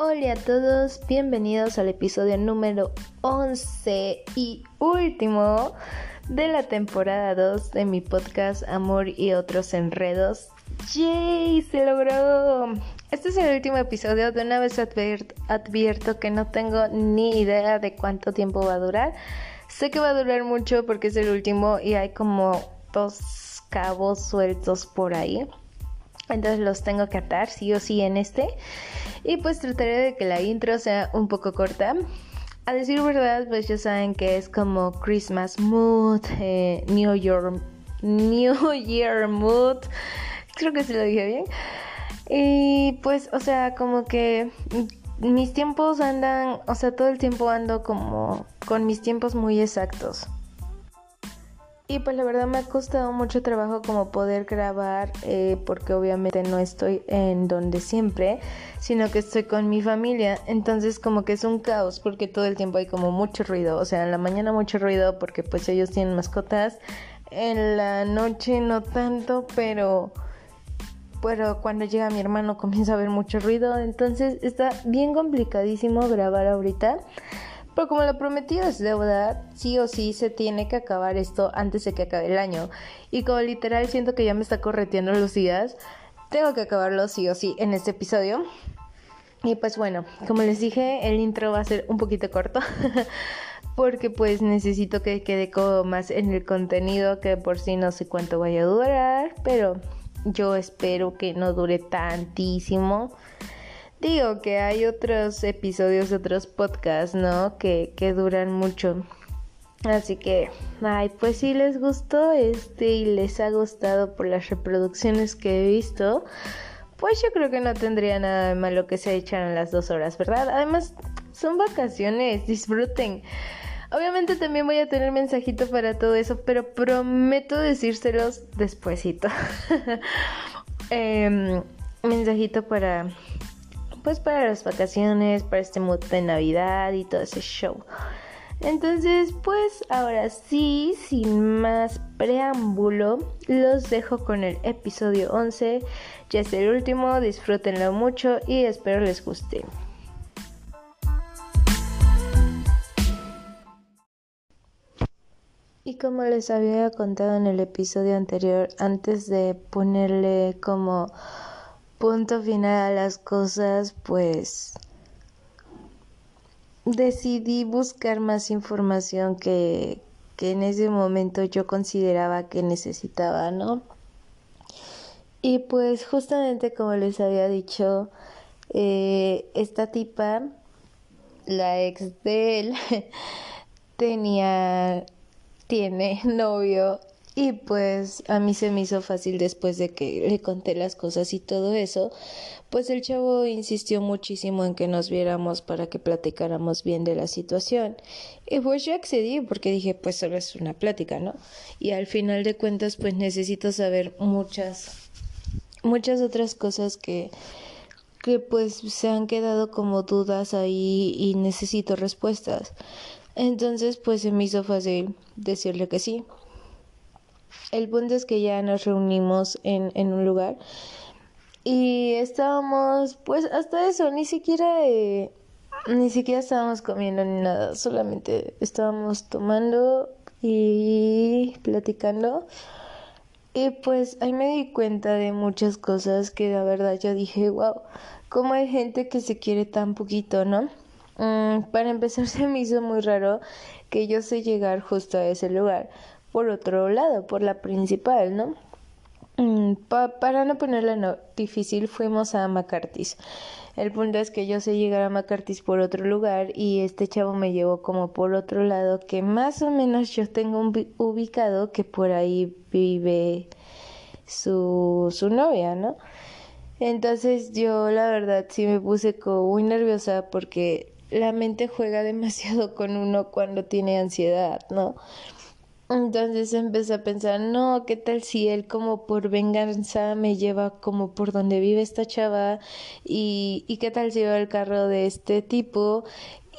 Hola a todos, bienvenidos al episodio número 11 y último de la temporada 2 de mi podcast Amor y otros enredos. ¡Yay! Se logró. Este es el último episodio. De una vez advierto que no tengo ni idea de cuánto tiempo va a durar. Sé que va a durar mucho porque es el último y hay como dos cabos sueltos por ahí. Entonces los tengo que atar sí o sí en este. Y pues trataré de que la intro sea un poco corta. A decir verdad, pues ya saben que es como Christmas mood, eh, New Year, New Year mood. Creo que se lo dije bien. Y pues, o sea, como que mis tiempos andan, o sea, todo el tiempo ando como con mis tiempos muy exactos. Y pues la verdad me ha costado mucho trabajo como poder grabar eh, porque obviamente no estoy en donde siempre, sino que estoy con mi familia. Entonces como que es un caos porque todo el tiempo hay como mucho ruido. O sea, en la mañana mucho ruido porque pues ellos tienen mascotas. En la noche no tanto, pero... Pero cuando llega mi hermano comienza a haber mucho ruido. Entonces está bien complicadísimo grabar ahorita. Pero como lo prometido es deuda, sí o sí se tiene que acabar esto antes de que acabe el año. Y como literal siento que ya me está correteando los días, tengo que acabarlo sí o sí en este episodio. Y pues bueno, como les dije, el intro va a ser un poquito corto. porque pues necesito que quede como más en el contenido que por sí no sé cuánto vaya a durar, pero yo espero que no dure tantísimo. Digo que hay otros episodios otros podcasts, ¿no? Que, que duran mucho. Así que, ay, pues si les gustó este y les ha gustado por las reproducciones que he visto, pues yo creo que no tendría nada de malo que se echaran las dos horas, ¿verdad? Además, son vacaciones, disfruten. Obviamente también voy a tener mensajito para todo eso, pero prometo decírselos despuesito. Em, mensajito para pues para las vacaciones, para este mood de Navidad y todo ese show. Entonces, pues ahora sí, sin más preámbulo, los dejo con el episodio 11. Ya es el último, disfrútenlo mucho y espero les guste. Y como les había contado en el episodio anterior, antes de ponerle como punto final a las cosas, pues decidí buscar más información que, que en ese momento yo consideraba que necesitaba, ¿no? Y pues justamente como les había dicho, eh, esta tipa, la ex de él, tenía, tiene novio y pues a mí se me hizo fácil después de que le conté las cosas y todo eso, pues el chavo insistió muchísimo en que nos viéramos para que platicáramos bien de la situación. Y pues yo accedí porque dije, pues solo es una plática, ¿no? Y al final de cuentas, pues necesito saber muchas, muchas otras cosas que que pues se han quedado como dudas ahí y necesito respuestas. Entonces pues se me hizo fácil decirle que sí. El punto es que ya nos reunimos en, en un lugar y estábamos, pues hasta eso, ni siquiera, eh, ni siquiera estábamos comiendo ni nada, solamente estábamos tomando y platicando. Y pues ahí me di cuenta de muchas cosas que la verdad yo dije, wow, cómo hay gente que se quiere tan poquito, ¿no? Mm, para empezar se me hizo muy raro que yo sé llegar justo a ese lugar por otro lado, por la principal, ¿no? Mm, para no ponerla difícil, fuimos a McCarthy's. El punto es que yo sé llegar a McCarthy's por otro lugar y este chavo me llevó como por otro lado que más o menos yo tengo ubicado que por ahí vive su, su novia, ¿no? Entonces yo la verdad sí me puse como muy nerviosa porque la mente juega demasiado con uno cuando tiene ansiedad, ¿no? Entonces empecé a pensar, no, ¿qué tal si él como por venganza me lleva como por donde vive esta chava? Y, y qué tal si va el carro de este tipo?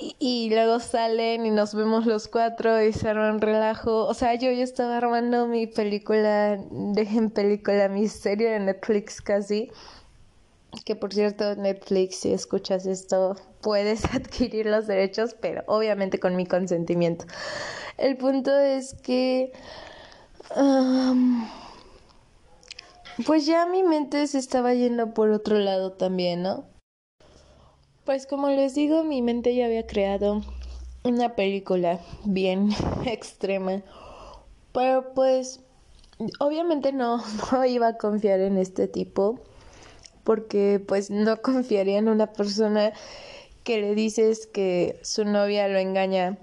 Y, y, luego salen y nos vemos los cuatro y se arma un relajo. O sea, yo, yo estaba armando mi película, dejen película, mi serie de Netflix casi. Que por cierto Netflix, si escuchas esto, puedes adquirir los derechos, pero obviamente con mi consentimiento. El punto es que... pues ya mi mente se estaba yendo por otro lado también, ¿no? Pues como les digo, mi mente ya había creado una película bien extrema. Pero pues obviamente no, no iba a confiar en este tipo porque pues no confiaría en una persona que le dices que su novia lo engaña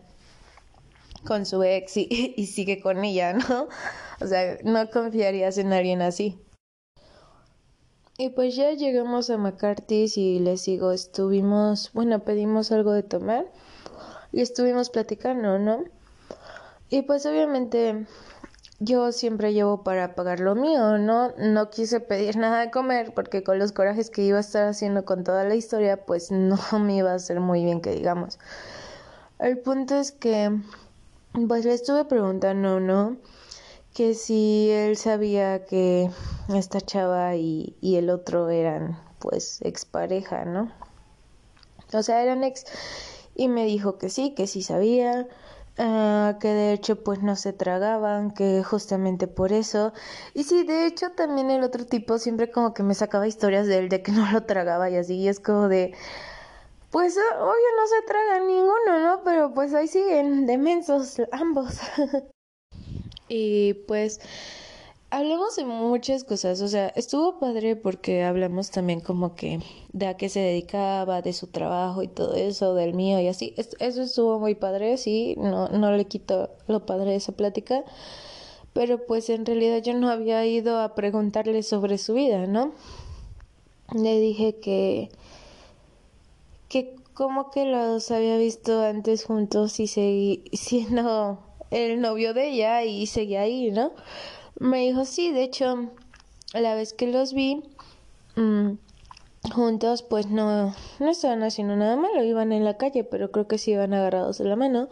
con su ex y, sigue con ella, ¿no? O sea, no confiarías en alguien así. Y pues ya llegamos a McCarthy's y les digo, estuvimos, bueno, pedimos algo de tomar y estuvimos platicando, ¿no? Y pues obviamente yo siempre llevo para pagar lo mío, ¿no? No quise pedir nada de comer porque con los corajes que iba a estar haciendo con toda la historia, pues no me iba a hacer muy bien que digamos. El punto es que, pues le estuve preguntando, ¿no? Que si él sabía que esta chava y, y el otro eran, pues, expareja, ¿no? O sea, eran ex. Y me dijo que sí, que sí sabía Ah, que de hecho pues no se tragaban, que justamente por eso. Y sí, de hecho también el otro tipo siempre como que me sacaba historias de él de que no lo tragaba y así, y es como de... Pues obvio no se tragan ninguno, ¿no? Pero pues ahí siguen demensos ambos. y pues hablamos de muchas cosas, o sea, estuvo padre porque hablamos también como que de a qué se dedicaba, de su trabajo y todo eso, del mío y así. Eso estuvo muy padre, sí, no, no le quito lo padre de esa plática, pero pues en realidad yo no había ido a preguntarle sobre su vida, ¿no? Le dije que, que como que los había visto antes juntos y seguí siendo el novio de ella y seguía ahí, ¿no? Me dijo, sí, de hecho, la vez que los vi mm, juntos, pues no, no estaban haciendo nada malo, iban en la calle, pero creo que sí iban agarrados de la mano.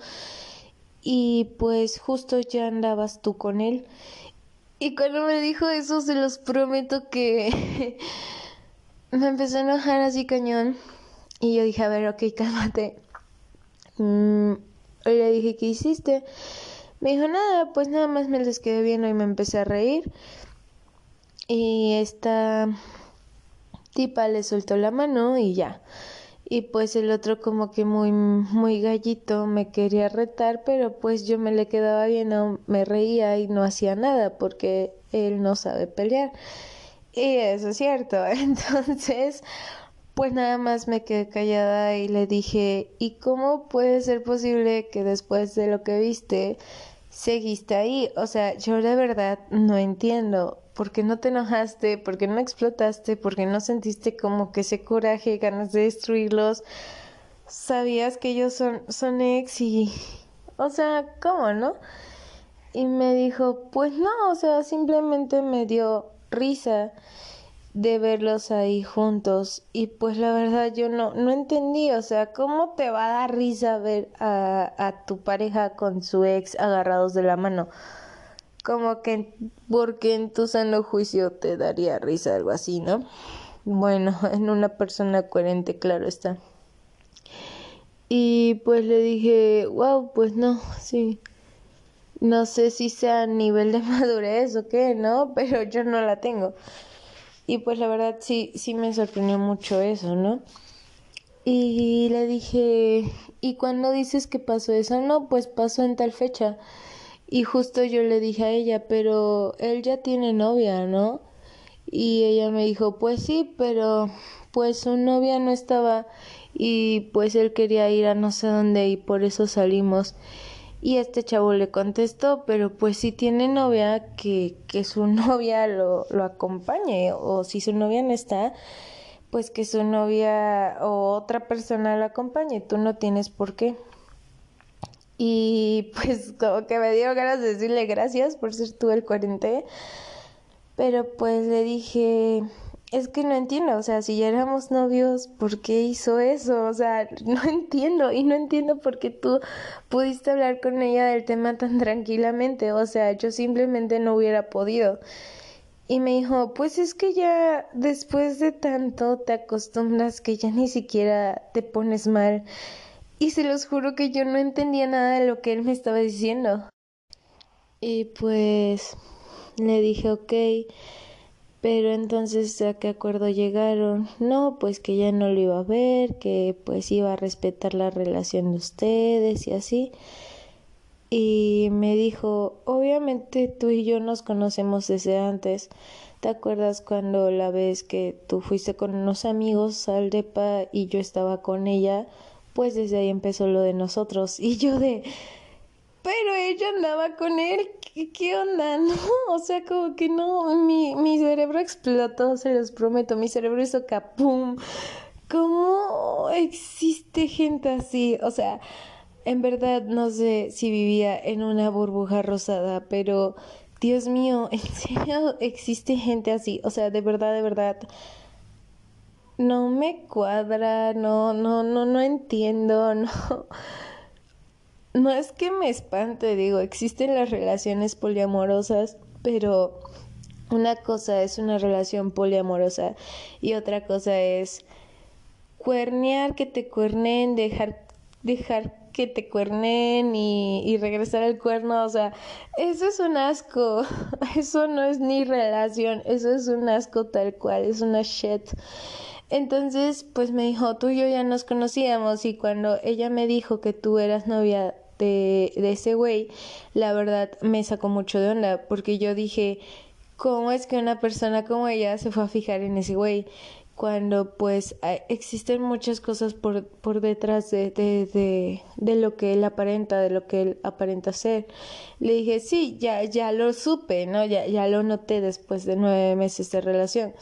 Y pues justo ya andabas tú con él. Y cuando me dijo eso, se los prometo que me empezó a enojar así cañón. Y yo dije, a ver, ok, cálmate. Mm, y le dije, ¿qué hiciste? Me dijo, nada, pues nada más me les quedé viendo y me empecé a reír. Y esta tipa le soltó la mano y ya. Y pues el otro como que muy muy gallito me quería retar, pero pues yo me le quedaba viendo, me reía y no hacía nada porque él no sabe pelear. Y eso es cierto. Entonces, pues nada más me quedé callada y le dije, ¿y cómo puede ser posible que después de lo que viste seguiste ahí. O sea, yo de verdad no entiendo por qué no te enojaste, por qué no explotaste, por qué no sentiste como que ese coraje, ganas de destruirlos. Sabías que ellos son, son ex y... O sea, ¿cómo, no? Y me dijo, pues no, o sea, simplemente me dio risa de verlos ahí juntos y pues la verdad yo no no entendí, o sea, ¿cómo te va a dar risa ver a, a tu pareja con su ex agarrados de la mano? Como que porque en tu sano juicio te daría risa algo así, ¿no? Bueno, en una persona coherente, claro está. Y pues le dije, wow, pues no, sí. No sé si sea a nivel de madurez o qué, ¿no? Pero yo no la tengo. Y pues la verdad sí, sí me sorprendió mucho eso, ¿no? Y le dije, ¿y cuándo dices que pasó eso? No, pues pasó en tal fecha. Y justo yo le dije a ella, pero él ya tiene novia, ¿no? Y ella me dijo, pues sí, pero pues su novia no estaba y pues él quería ir a no sé dónde y por eso salimos. Y este chavo le contestó, pero pues si tiene novia, que, que su novia lo, lo acompañe, o si su novia no está, pues que su novia o otra persona lo acompañe, tú no tienes por qué. Y pues como que me dio ganas de decirle gracias por ser tú el 40, pero pues le dije, es que no entiendo, o sea, si ya éramos novios, ¿por qué hizo eso? O sea, no entiendo y no entiendo por qué tú pudiste hablar con ella del tema tan tranquilamente, o sea, yo simplemente no hubiera podido. Y me dijo, pues es que ya después de tanto te acostumbras que ya ni siquiera te pones mal. Y se los juro que yo no entendía nada de lo que él me estaba diciendo. Y pues le dije, ok, pero entonces a qué acuerdo llegaron. No, pues que ya no lo iba a ver, que pues iba a respetar la relación de ustedes y así y me dijo, obviamente tú y yo nos conocemos desde antes. ¿Te acuerdas cuando la vez que tú fuiste con unos amigos al DEPA y yo estaba con ella? Pues desde ahí empezó lo de nosotros. Y yo de, pero ella andaba con él, ¿qué, onda? No, o sea, como que no, mi, mi cerebro explotó, se los prometo, mi cerebro hizo capum. ¿Cómo existe gente así? O sea, en verdad no sé si vivía en una burbuja rosada, pero Dios mío, ¿en serio existe gente así? O sea, de verdad, de verdad. No me cuadra, no, no, no, no entiendo, no. No es que me espante, digo, existen las relaciones poliamorosas, pero una cosa es una relación poliamorosa y otra cosa es cuernear, que te cuernen, dejar, dejar que te cuernen y, regresar al cuerno, o sea, eso es un asco, eso no es ni relación, eso es un asco tal cual, es una shit. Entonces, pues me dijo, tú y yo ya nos conocíamos y cuando ella me dijo que tú eras novia de, ese güey, la verdad me sacó mucho de onda porque yo dije, ¿cómo es que una persona como ella se fue a fijar en ese güey? cuando pues existen muchas cosas por, por detrás de, de, de, lo que él aparenta, de lo que él aparenta ser. Le dije, sí, ya, ya lo supe, ¿no? Ya, ya lo noté después de nueve meses de relación.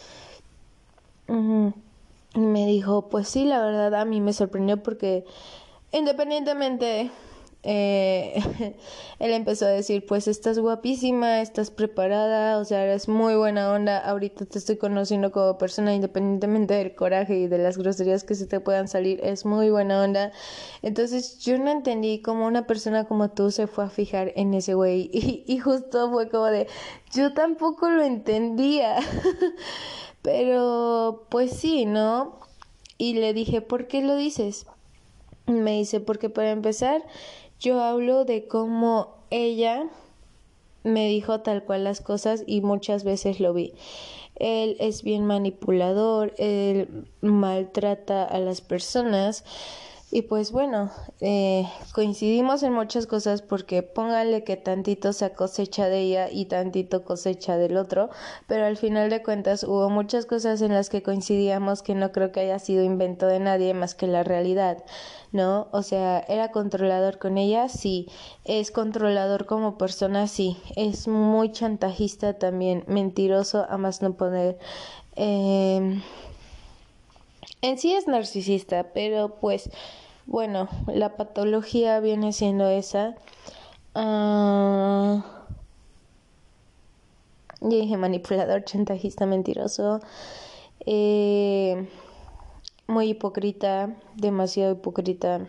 Y me dijo, pues sí, la verdad a mí me sorprendió porque independientemente eh, él empezó a decir, pues estás guapísima, estás preparada, o sea, eres muy buena onda, ahorita te estoy conociendo como persona independientemente del coraje y de las groserías que se te puedan salir, es muy buena onda. Entonces yo no entendí cómo una persona como tú se fue a fijar en ese güey y, y justo fue como de, yo tampoco lo entendía, pero pues sí, ¿no? Y le dije, ¿por qué lo dices? Me dice, porque para empezar, yo hablo de cómo ella me dijo tal cual las cosas y muchas veces lo vi. Él es bien manipulador, él maltrata a las personas y pues bueno, eh, coincidimos en muchas cosas porque póngale que tantito se cosecha de ella y tantito cosecha del otro, pero al final de cuentas hubo muchas cosas en las que coincidíamos que no creo que haya sido invento de nadie más que la realidad, ¿no? O sea, era controlador con ella, sí, es controlador como persona, sí, es muy chantajista también, mentiroso a más no poder. Eh, en sí es narcisista, pero pues bueno, la patología viene siendo esa. Uh, dije manipulador, chantajista, mentiroso. Eh, muy hipócrita, demasiado hipócrita.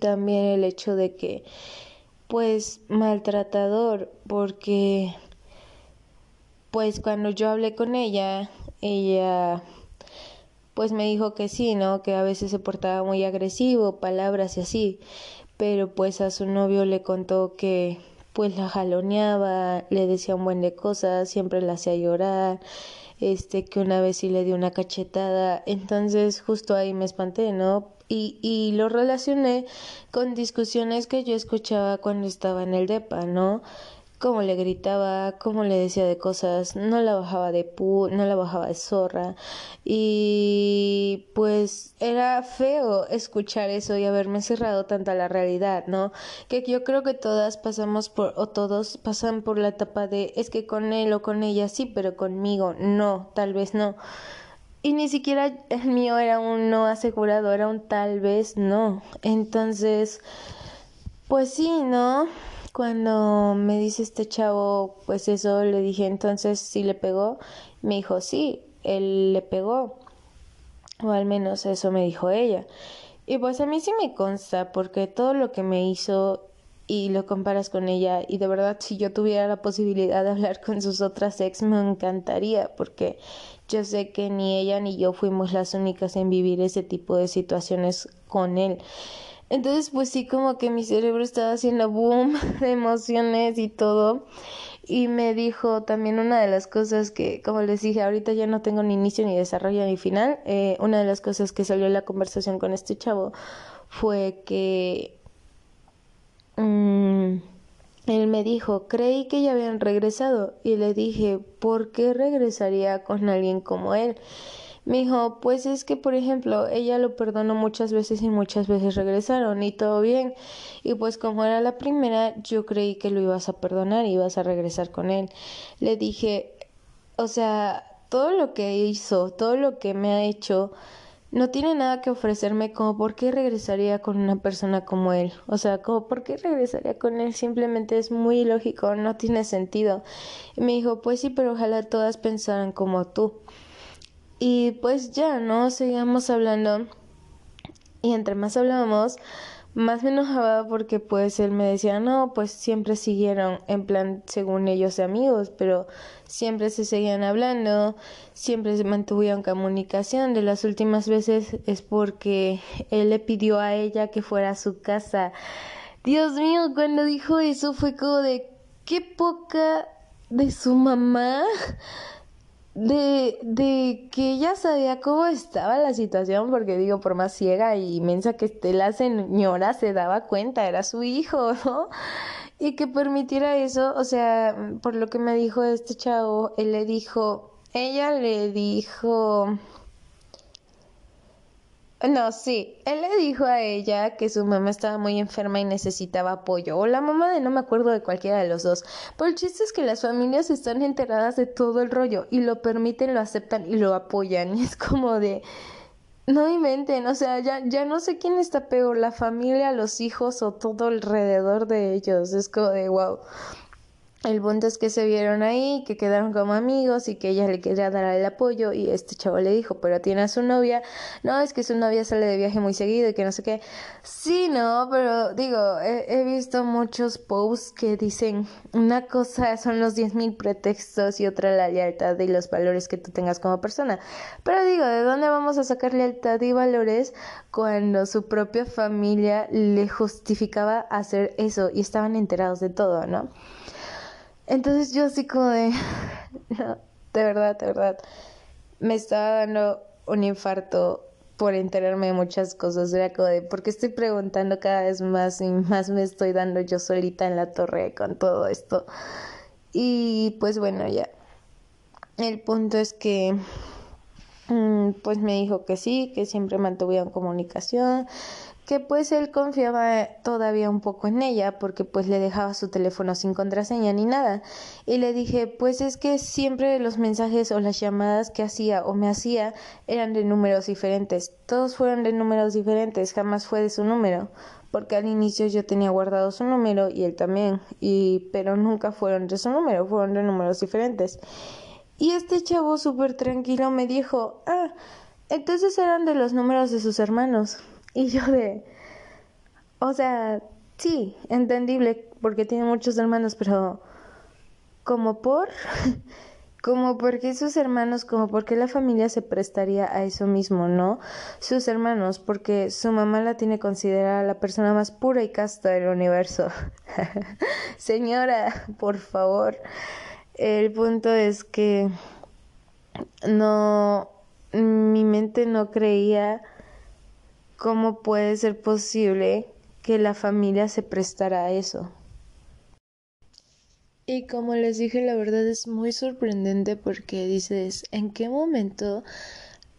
También el hecho de que, pues, maltratador, porque, pues, cuando yo hablé con ella, ella pues me dijo que sí, ¿no? Que a veces se portaba muy agresivo, palabras y así, pero pues a su novio le contó que pues la jaloneaba, le decía un buen de cosas, siempre la hacía llorar, este, que una vez sí le dio una cachetada, entonces justo ahí me espanté, ¿no? Y, y lo relacioné con discusiones que yo escuchaba cuando estaba en el DEPA, ¿no? Cómo le gritaba, cómo le decía de cosas, no la bajaba de pu, no la bajaba de zorra y pues era feo escuchar eso y haberme cerrado tanto a la realidad, ¿no? Que yo creo que todas pasamos por o todos pasan por la etapa de es que con él o con ella sí, pero conmigo no, tal vez no. Y ni siquiera el mío era un no asegurado, era un tal vez no. Entonces, pues sí, ¿no? Cuando me dice este chavo, pues eso, le dije entonces sí le pegó. Me dijo, sí, él le pegó. O al menos eso me dijo ella. Y pues a mí sí me consta, porque todo lo que me hizo y lo comparas con ella y de verdad si yo tuviera la posibilidad de hablar con sus otras ex me encantaría porque yo sé que ni ella ni yo fuimos las únicas en vivir ese tipo de situaciones con él. Entonces pues sí como que mi cerebro estaba haciendo boom de emociones y todo y me dijo también una de las cosas que, como les dije, ahorita ya no tengo ni inicio ni desarrollo ni final. Eh, una de las cosas que salió en la conversación con este chavo fue que Mm, él me dijo, creí que ya habían regresado y le dije, ¿por qué regresaría con alguien como él? Me dijo, pues es que, por ejemplo, ella lo perdonó muchas veces y muchas veces regresaron y todo bien. Y pues como era la primera, yo creí que lo ibas a perdonar y ibas a regresar con él. Le dije, o sea, todo lo que hizo, todo lo que me ha hecho, no tiene nada que ofrecerme como por qué regresaría con una persona como él. O sea, como por qué regresaría con él simplemente es muy ilógico, no tiene sentido. Y me dijo, pues sí, pero ojalá todas pensaran como tú. Y pues ya, ¿no? Seguíamos hablando. Y entre más hablábamos, más me enojaba porque pues él me decía, no, pues siempre siguieron en plan, según ellos, amigos, pero siempre se seguían hablando, siempre se mantuvieron comunicación. De las últimas veces es porque él le pidió a ella que fuera a su casa. Dios mío, cuando dijo eso fue como de, qué poca de su mamá de, de que ella sabía cómo estaba la situación, porque digo, por más ciega y inmensa que esté la señora, se daba cuenta, era su hijo, ¿no? Y que permitiera eso, o sea, por lo que me dijo este chavo, él le dijo, ella le dijo, no, sí, él le dijo a ella que su mamá estaba muy enferma y necesitaba apoyo, o la mamá de no me acuerdo de cualquiera de los dos. Pero el chiste es que las familias están enteradas de todo el rollo y lo permiten, lo aceptan y lo apoyan. Y es como de, no inventen, o sea, ya, ya no sé quién está peor, la familia, los hijos o todo alrededor de ellos. Es como de, wow. El punto es que se vieron ahí, que quedaron como amigos y que ella le quería dar el apoyo y este chavo le dijo, pero tiene a su novia, no, es que su novia sale de viaje muy seguido y que no sé qué. Sí, no, pero digo, he, visto muchos posts que dicen una cosa son los diez mil pretextos y otra la lealtad y los valores que tú tengas como persona. Pero digo, ¿de dónde vamos a sacar lealtad y valores cuando su propia familia le justificaba hacer eso y estaban enterados de todo, ¿no? Entonces yo así como de, de verdad, de verdad, me estaba dando un infarto por enterarme de muchas cosas. Era como de, porque estoy preguntando cada vez más y más me estoy dando yo solita en la torre con todo esto. Y pues bueno, ya. El punto es que, mm, pues me dijo que sí, que siempre mantuvieron comunicación, que pues él confiaba todavía un poco en ella porque pues le dejaba su teléfono sin contraseña ni nada. Y le dije pues es que siempre los mensajes o las llamadas que hacía o me hacía eran de números diferentes. Todos fueron de números diferentes jamás fue de su número porque al inicio yo tenía guardado su número y él también y pero nunca fueron de su número fueron de números diferentes y este chavo súper tranquilo me dijo ah entonces eran de los números de sus hermanos y yo de, o sea, sí, entendible, porque tiene muchos hermanos, pero como por, como porque sus hermanos, como porque la familia se prestaría a eso mismo, ¿no? Sus hermanos, porque su mamá la tiene considerada la persona más pura y casta del universo. Señora, por favor. El punto es que no, mi mente no creía ¿Cómo puede ser posible que la familia se prestara a eso? Y como les dije, la verdad es muy sorprendente porque dices, ¿en qué momento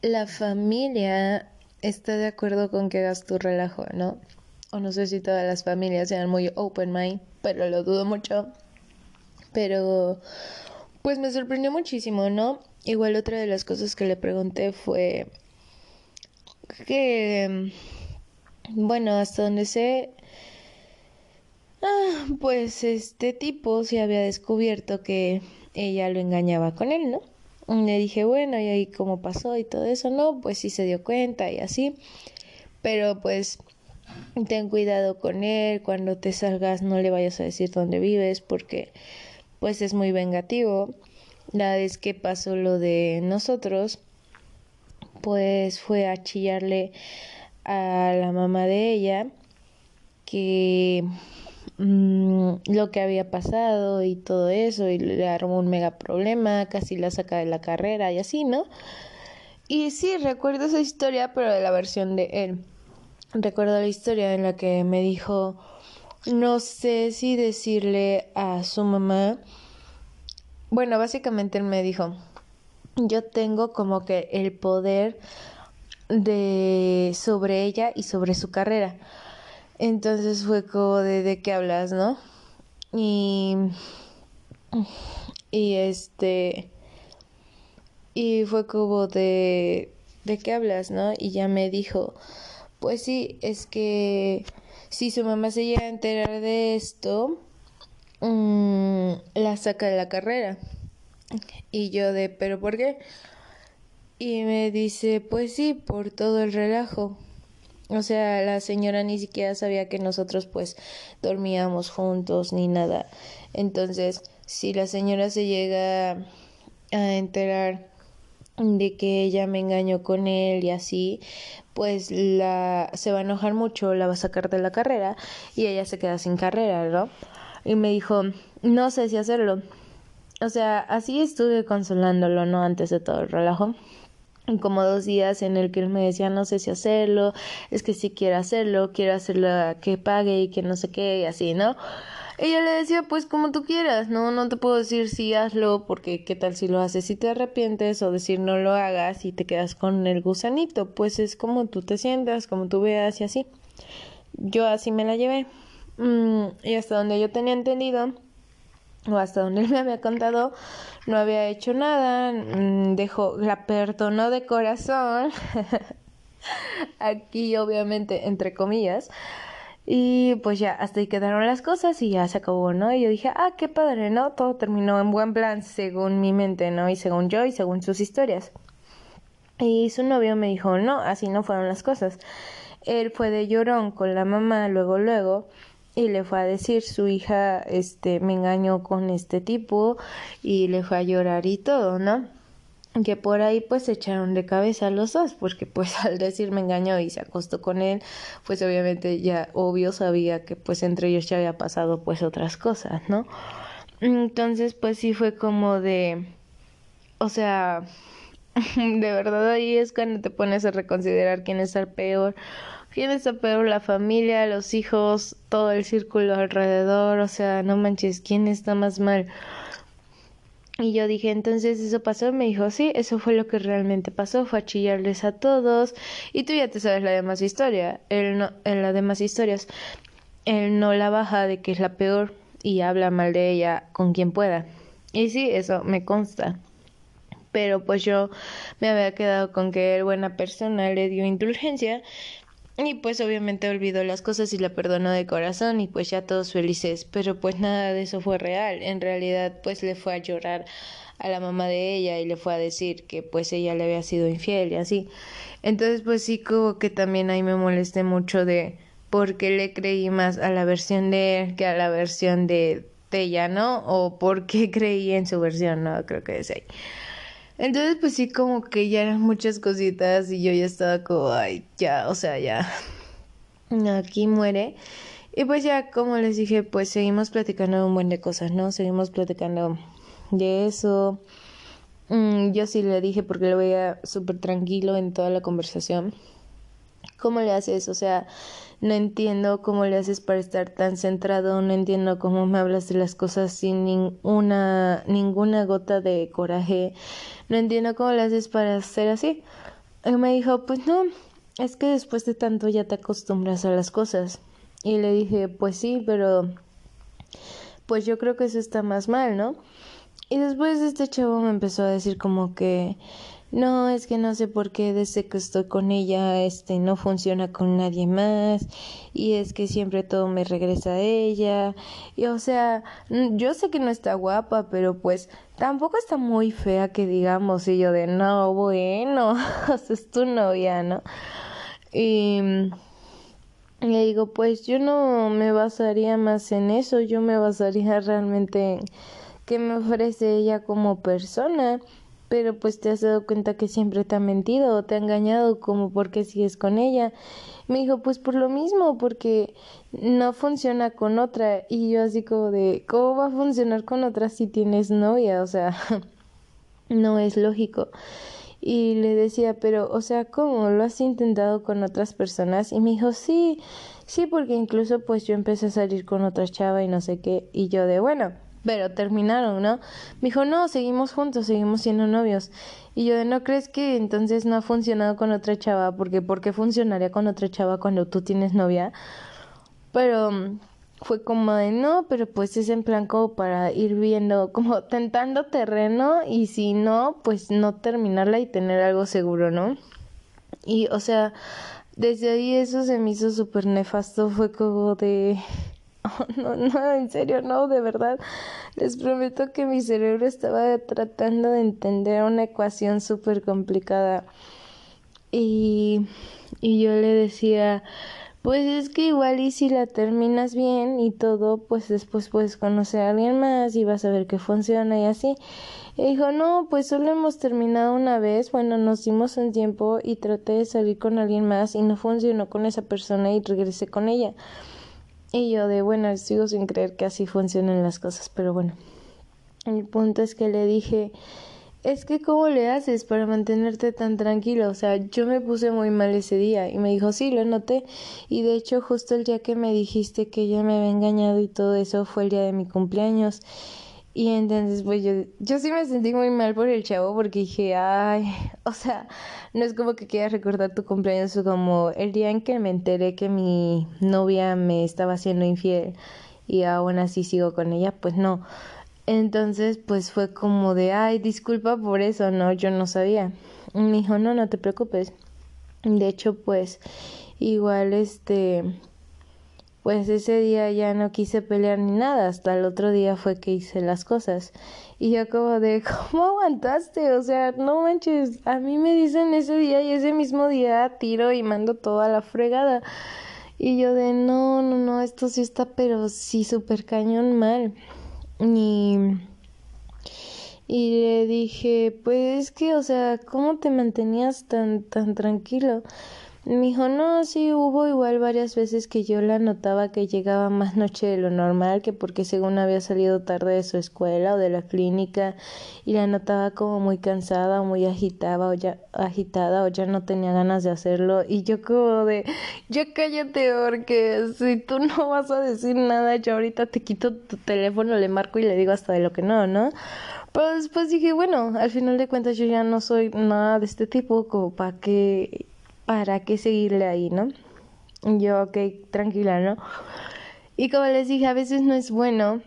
la familia está de acuerdo con que hagas tu relajo, no? O no sé si todas las familias sean muy open mind, pero lo dudo mucho. Pero pues me sorprendió muchísimo, ¿no? Igual otra de las cosas que le pregunté fue que, bueno, hasta donde sé, ah, pues este tipo se había descubierto que ella lo engañaba con él, ¿no? Le dije, bueno, y ahí cómo pasó y todo eso, ¿no? Pues sí se dio cuenta y así. Pero pues ten cuidado con él, cuando te salgas no le vayas a decir dónde vives porque pues es muy vengativo. La vez que pasó lo de nosotros, pues fue a chillarle a la mamá de ella que mm, lo que había pasado y todo eso y le armó un mega problema, casi la saca de la carrera y así, ¿no? Y sí, recuerdo esa historia, pero de la versión de él. Recuerdo la historia en la que me dijo, no sé si decirle a su mamá, bueno, básicamente él me dijo, yo tengo como que el poder de sobre ella y sobre su carrera. Entonces fue como de de qué hablas, ¿no? Y y este y fue como de de qué hablas, ¿no? Y ya me dijo, pues sí, es que si su mamá se llega a enterar de esto, mmm, la saca de la carrera. Y yo de, ¿pero por qué? Y me dice, pues sí, por todo el relajo. O sea, la señora ni siquiera sabía que nosotros pues dormíamos juntos ni nada. Entonces, si la señora se llega a enterar de que ella me engañó con él y así, pues la se va a enojar mucho, la va a sacar de la carrera y ella se queda sin carrera, ¿no? Y me dijo, no sé si hacerlo. O sea, así estuve consolándolo, ¿no? Antes de todo el relajo. Como dos días en el que él me decía, no sé si hacerlo, es que si quiero hacerlo, quiero hacerlo que pague y que no sé qué, y así, ¿no? Ella le decía, pues como tú quieras, no, no te puedo decir si hazlo, porque qué tal si lo haces si te arrepientes, o decir no lo hagas y te quedas con el gusanito, pues es como tú te sientas, como tú veas y así. Yo así me la llevé. Mm, y hasta donde yo tenía entendido, hasta donde él me había contado, no había hecho nada, mm, dejó, la perdonó de corazón. Aquí obviamente entre comillas y pues ya, hasta ahí quedaron las cosas y ya se acabó, ¿no? Y yo dije, ah, qué padre, ¿no? Todo terminó en buen plan según mi mente, ¿no? Y según yo y según sus historias. Y su novio me dijo, no, así no fueron las cosas. Él fue de llorón con la mamá luego, luego, y le fue a decir, su hija, este, me engañó con este tipo, y le fue a llorar y todo, ¿no? que por ahí pues se echaron de cabeza los dos, porque pues al decir me engañó y se acostó con él, pues obviamente ya obvio sabía que pues entre ellos ya había pasado pues otras cosas, ¿no? Entonces pues sí fue como de, o sea, de verdad ahí es cuando te pones a reconsiderar quién está peor, quién está peor, la familia, los hijos, todo el círculo alrededor, o sea, no manches, quién está más mal. Y yo dije, entonces eso pasó. Me dijo, sí, eso fue lo que realmente pasó. Fue a chillarles a todos. Y tú ya te sabes la demás historia. Él no, en las demás historias, él no la baja de que es la peor y habla mal de ella con quien pueda. Y sí, eso me consta. Pero pues yo me había quedado con que él, buena persona, le dio indulgencia y pues obviamente olvidó las cosas y la perdonó de corazón y pues ya todos felices, pero pues nada de eso fue real. En realidad pues le fue a llorar a la mamá de ella y le fue a decir que pues ella le había sido infiel y así. Entonces pues sí como que también ahí me molesté mucho de por qué le creí más a la versión de él que a la versión de ella, ¿no? O por qué creí en su versión, ¿no? Creo que es ahí. Entonces, pues sí, como que ya eran muchas cositas y yo ya estaba como, ay, ya, o sea, ya, aquí muere. Y pues ya, como les dije, pues seguimos platicando un buen de cosas, ¿no? Seguimos platicando de eso. Mm, yo sí le dije porque lo veía súper tranquilo en toda la conversación. ¿Cómo le haces? O sea, no entiendo cómo le haces para estar tan centrado, no entiendo cómo me hablas de las cosas sin ninguna, ninguna gota de coraje, no entiendo cómo le haces para ser así. Y me dijo, pues no, es que después de tanto ya te acostumbras a las cosas. Y le dije, pues sí, pero pues yo creo que eso está más mal, ¿no? Y después este chavo me empezó a decir como que no, es que no sé por qué desde que estoy con ella, este, no funciona con nadie más, y es que siempre todo me regresa a ella, y o sea, yo sé que no está guapa, pero pues tampoco está muy fea que digamos, y yo de, no, bueno, es tu novia, ¿no? Y, Y le digo, pues yo no me basaría más en eso, yo me basaría realmente en qué me ofrece ella como persona, pero pues te has dado cuenta que siempre te ha mentido o te ha engañado, como porque sigues con ella. Me dijo, pues por lo mismo, porque no funciona con otra. Y yo así como de, ¿cómo va a funcionar con otra si tienes novia? O sea, no es lógico y le decía, pero, o sea, ¿cómo? ¿Lo has intentado con otras personas? Y me dijo, sí, sí, porque incluso pues yo empecé a salir con otra chava y no sé qué, y yo de, bueno, pero terminaron, ¿no? Me dijo, no, seguimos juntos, seguimos siendo novios. Y yo ¿no crees que entonces no ha funcionado con otra chava? Porque, ¿por qué funcionaría con otra chava cuando tú tienes novia? Pero fue como de no, pero pues es en plan como para ir viendo, como tentando terreno y si no, pues no terminarla y tener algo seguro, ¿no? Y o sea, desde ahí eso se me hizo súper nefasto, fue como de... Oh, no, no, en serio, no, de verdad. Les prometo que mi cerebro estaba tratando de entender una ecuación súper complicada. Y, y yo le decía, pues es que igual y si la terminas bien y todo, pues después puedes conocer a alguien más y vas a ver que funciona y así. Y dijo, no, pues solo hemos terminado una vez, bueno, nos dimos un tiempo y traté de salir con alguien más y no funcionó con esa persona y regresé con ella. Y yo de, bueno, sigo sin creer que así funcionan las cosas, pero bueno. El punto es que le dije, es que cómo le haces para mantenerte tan tranquilo, o sea, yo me puse muy mal ese día y me dijo, sí, lo noté y de hecho justo el día que me dijiste que ella me había engañado y todo eso fue el día de mi cumpleaños y entonces pues yo, yo sí me sentí muy mal por el chavo porque dije, ay, o sea, no es como que quieras recordar tu cumpleaños como el día en que me enteré que mi novia me estaba haciendo infiel y aún así sigo con ella, pues no. Entonces, pues fue como de, ay, disculpa por eso, no, yo no sabía. Y me dijo, no, no te preocupes. De hecho, pues, igual, este, pues ese día ya no quise pelear ni nada, hasta el otro día fue que hice las cosas. Y yo como de, ¿cómo aguantaste? O sea, no manches, a mí me dicen ese día y ese mismo día tiro y mando toda la fregada. Y yo de, no, no, no, esto sí está, pero sí súper cañón mal. Y, y le dije, pues es que, o sea, ¿cómo te mantenías tan, tan tranquilo? Me dijo, no, sí, hubo igual varias veces que yo la notaba que llegaba más noche de lo normal, que porque según había salido tarde de su escuela o de la clínica, y la notaba como muy cansada o muy agitada o ya, agitada o ya no tenía ganas de hacerlo. Y yo como de, ya cállate porque si tú no vas a decir nada, yo ahorita te quito tu teléfono, le marco y le digo hasta de lo que no, ¿no? Pero después dije, bueno, al final de cuentas yo ya no soy nada de este tipo, como para que ¿para qué seguirle ahí, no? Yo, ok, tranquila, ¿no? Y como les dije, a veces no es bueno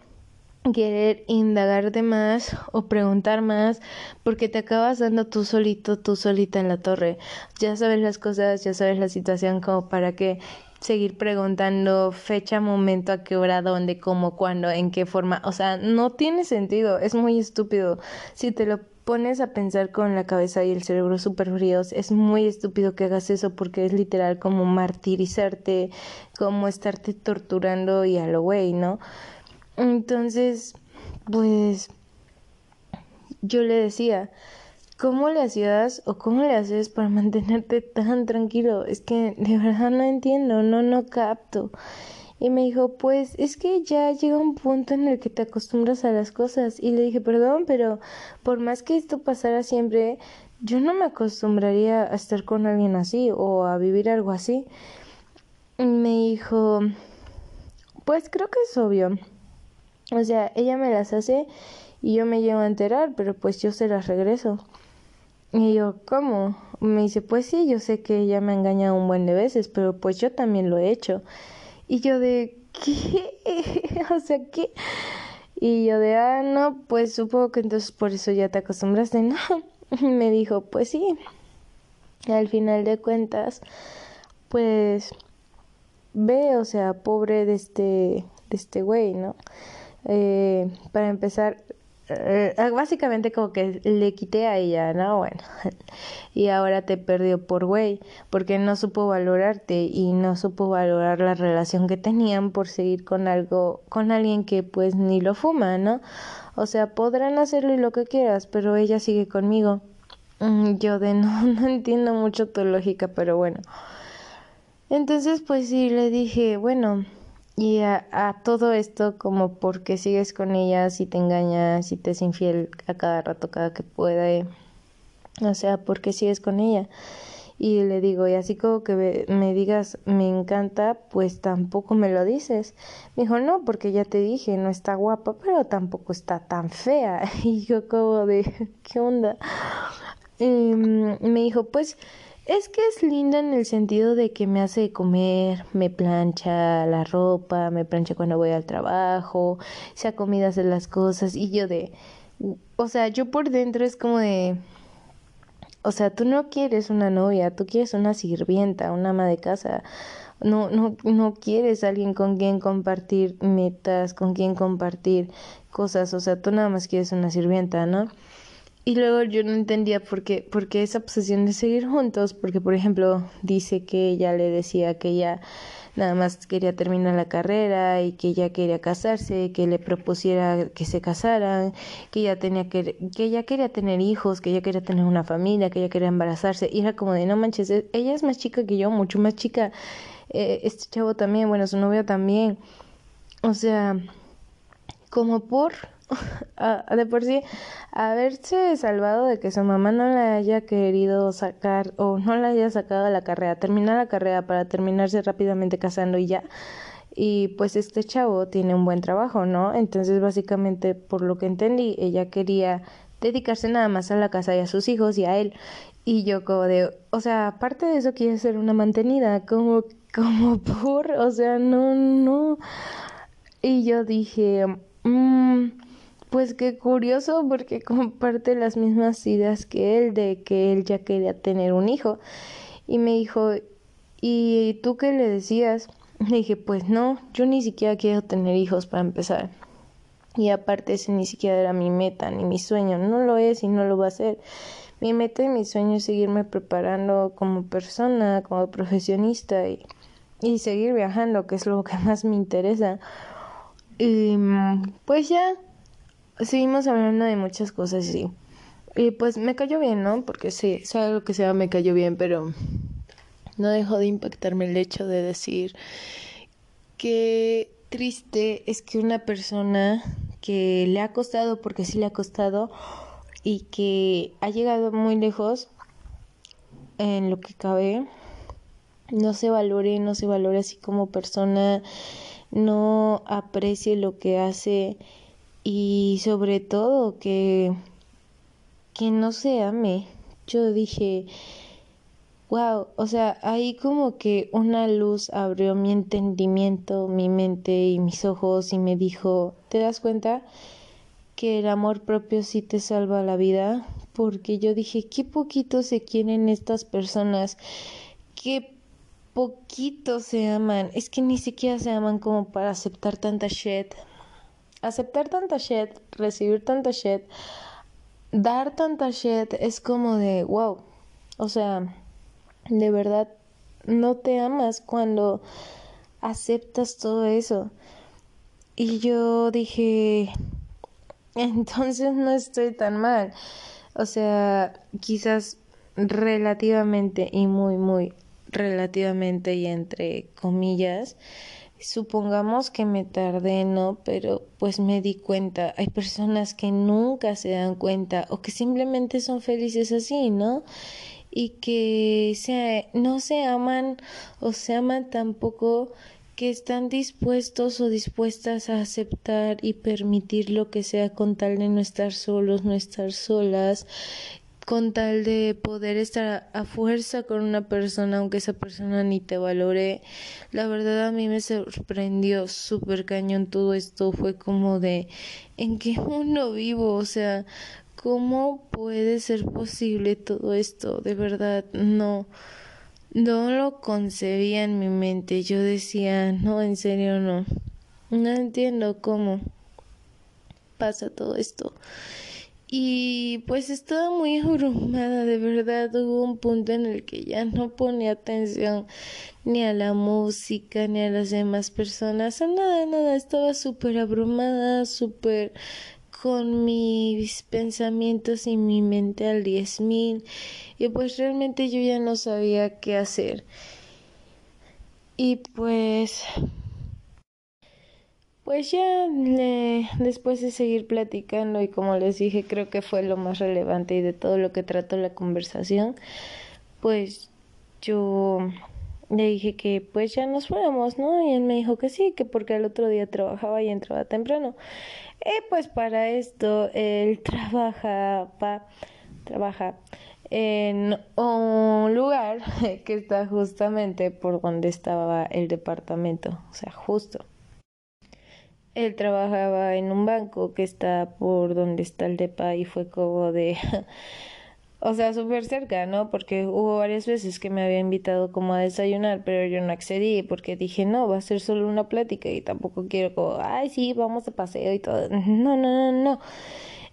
querer indagar de más o preguntar más porque te acabas dando tú solito, tú solita en la torre. Ya sabes las cosas, ya sabes la situación como para que seguir preguntando fecha, momento, a qué hora, dónde, cómo, cuándo, en qué forma. O sea, no tiene sentido, es muy estúpido. Si te lo pones a pensar con la cabeza y el cerebro súper fríos, es muy estúpido que hagas eso porque es literal como martirizarte, como estarte torturando y a lo güey, ¿no? Entonces, pues yo le decía, ¿cómo le hacías o cómo le haces para mantenerte tan tranquilo? Es que de verdad no entiendo, no, no capto. Y me dijo, pues es que ya llega un punto en el que te acostumbras a las cosas. Y le dije, perdón, pero por más que esto pasara siempre, yo no me acostumbraría a estar con alguien así o a vivir algo así. Y me dijo, pues creo que es obvio. O sea, ella me las hace y yo me llevo a enterar, pero pues yo se las regreso. Y yo, ¿cómo? Me dice, pues sí, yo sé que ella me ha engañado un buen de veces, pero pues yo también lo he hecho. Y yo de, ¿qué? o sea, ¿qué? Y yo de, ah, no, pues supongo que entonces por eso ya te acostumbraste, ¿no? Me dijo, pues sí. al final de cuentas, pues ve, o sea, pobre de este, de este güey, ¿no? Eh, para empezar, eh, básicamente como que le quité a ella, ¿no? Bueno, y ahora te perdió por güey, porque no supo valorarte y no supo valorar la relación que tenían por seguir con algo, con alguien que pues ni lo fuma, ¿no? O sea, podrán hacerlo y lo que quieras, pero ella sigue conmigo. Mm, yo de no, no entiendo mucho tu lógica, pero bueno. Entonces, pues sí, le dije, bueno, y a, todo esto, como porque sigues con ella, si te engañas, si te es infiel a cada rato, cada que pueda, o sea, porque sigues con ella. Y le digo, y así como que me digas, me encanta, pues tampoco me lo dices. Me dijo, no, porque ya te dije, no está guapa, pero tampoco está tan fea. Y yo como de, ¿qué onda? Y me dijo, pues es que es linda en el sentido de que me hace comer, me plancha la ropa, me plancha cuando voy al trabajo, se ha comido las cosas y yo de, o sea, yo por dentro es como de, o sea, tú no quieres una novia, tú quieres una sirvienta, una ama de casa. No, no, no quieres alguien con quien compartir metas, con quien compartir cosas, o sea, tú nada más quieres una sirvienta, ¿no? Y luego yo no entendía por qué, esa obsesión de seguir juntos, porque por ejemplo dice que ella le decía que ella nada más quería terminar la carrera y que ella quería casarse, que le propusiera que se casaran, que ella tenía que, que ella quería tener hijos, que ella quería tener una familia, que ella quería embarazarse, y era como de no manches, e-, ella es más chica que yo, mucho más chica, eh, este chavo también, bueno, su novia también, o sea, como por de por sí haberse salvado de que su mamá no la haya querido sacar o no la haya sacado de la carrera, terminar la carrera para terminarse rápidamente casando y ya. Y pues este chavo tiene un buen trabajo, ¿no? Entonces básicamente por lo que entendí, ella quería dedicarse nada más a la casa y a sus hijos y a él. Y yo como de, o sea, aparte de eso quiere ser una mantenida, como, como por, o sea, no, no. Y yo dije, mmm, pues qué curioso porque comparte las mismas ideas que él de que él ya quería tener un hijo. Y me dijo, ¿y tú qué le decías? Le dije, pues no, yo ni siquiera quiero tener hijos para empezar. Y aparte ese ni siquiera era mi meta ni mi sueño, no lo es y no lo va a ser. Mi meta y mi sueño es seguirme preparando como persona, como profesionista y, y seguir viajando, que es lo que más me interesa. Y pues ya seguimos hablando de muchas cosas, sí. Y pues me cayó bien, ¿no? Porque sí, sea lo que sea, me cayó bien, pero no dejó de impactarme el hecho de decir que triste es que una persona que le ha costado, porque sí le ha costado, y que ha llegado muy lejos en lo que cabe, no se valore, no se valore así como persona, no aprecie lo que hace y sobre todo que que no se ame. Yo dije, wow, o sea, ahí como que una luz abrió mi entendimiento, mi mente y mis ojos y me dijo, ¿te das cuenta que el amor propio sí te salva la vida? Porque yo dije, qué poquito se quieren estas personas, qué poquito se aman, es que ni siquiera se aman como para aceptar tanta shit, aceptar tanta shit, recibir tanta shit, dar tanta shit es como de wow. O sea, de verdad no te amas cuando aceptas todo eso. Y yo dije, entonces no estoy tan mal. O sea, quizás relativamente y muy, muy relativamente y entre comillas, supongamos que me tardé, ¿no? Pero pues me di cuenta, hay personas que nunca se dan cuenta o que simplemente son felices así, ¿no? Y que se, no se aman o se aman tampoco que están dispuestos o dispuestas a aceptar y permitir lo que sea con tal de no estar solos, no estar solas, con tal de poder estar a, fuerza con una persona, aunque esa persona ni te valore. La verdad a mí me sorprendió súper cañón todo esto. Fue como de, ¿en qué mundo vivo? O sea, ¿cómo puede ser posible todo esto? De verdad, no. No lo concebía en mi mente. Yo decía, no, en serio no. No entiendo cómo. pasa todo esto? Y pues estaba muy abrumada, de verdad hubo un punto en el que ya no ponía atención ni a la música, ni a las demás personas, a nada, nada, estaba súper abrumada, súper con mis pensamientos y mi mente al diez mil y pues realmente yo ya no sabía qué hacer. Y pues pues ya después de seguir platicando y como les dije creo que fue lo más relevante y de todo lo que trató la conversación, pues yo le dije que pues ya nos fuéramos, ¿no? Y él me dijo que sí, que porque el otro día trabajaba y entraba temprano. Y pues para esto él trabaja, trabaja en un lugar que está justamente por donde estaba el departamento, o sea, justo. Él trabajaba en un banco que está por donde está el depa y fue como de o sea, súper cerca, ¿no? Porque hubo varias veces que me había invitado como a desayunar, pero yo no accedí porque dije, no, va a ser solo una plática y tampoco quiero como, ay, sí, vamos de paseo y todo. No, no, no, no.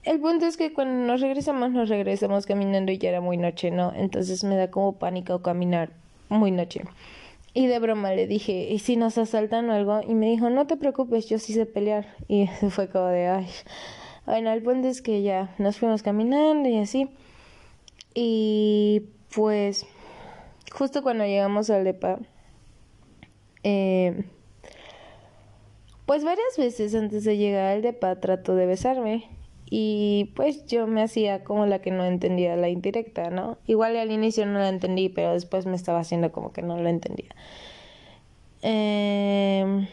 El punto es que cuando nos regresamos, nos regresamos caminando y ya era muy noche, ¿no? Entonces me da como pánico caminar muy noche. Y de broma le dije, ¿y si nos asaltan o algo? Y me dijo, no te preocupes, yo sí sé pelear. Y fue como de, ay. Bueno, el punto es que ya nos fuimos caminando y así. Y pues justo cuando llegamos al DEPA, eh, pues varias veces antes de llegar al DEPA trató de besarme y pues yo me hacía como la que no entendía la indirecta, ¿no? Igual al inicio no la entendí, pero después me estaba haciendo como que no la entendía. Eh,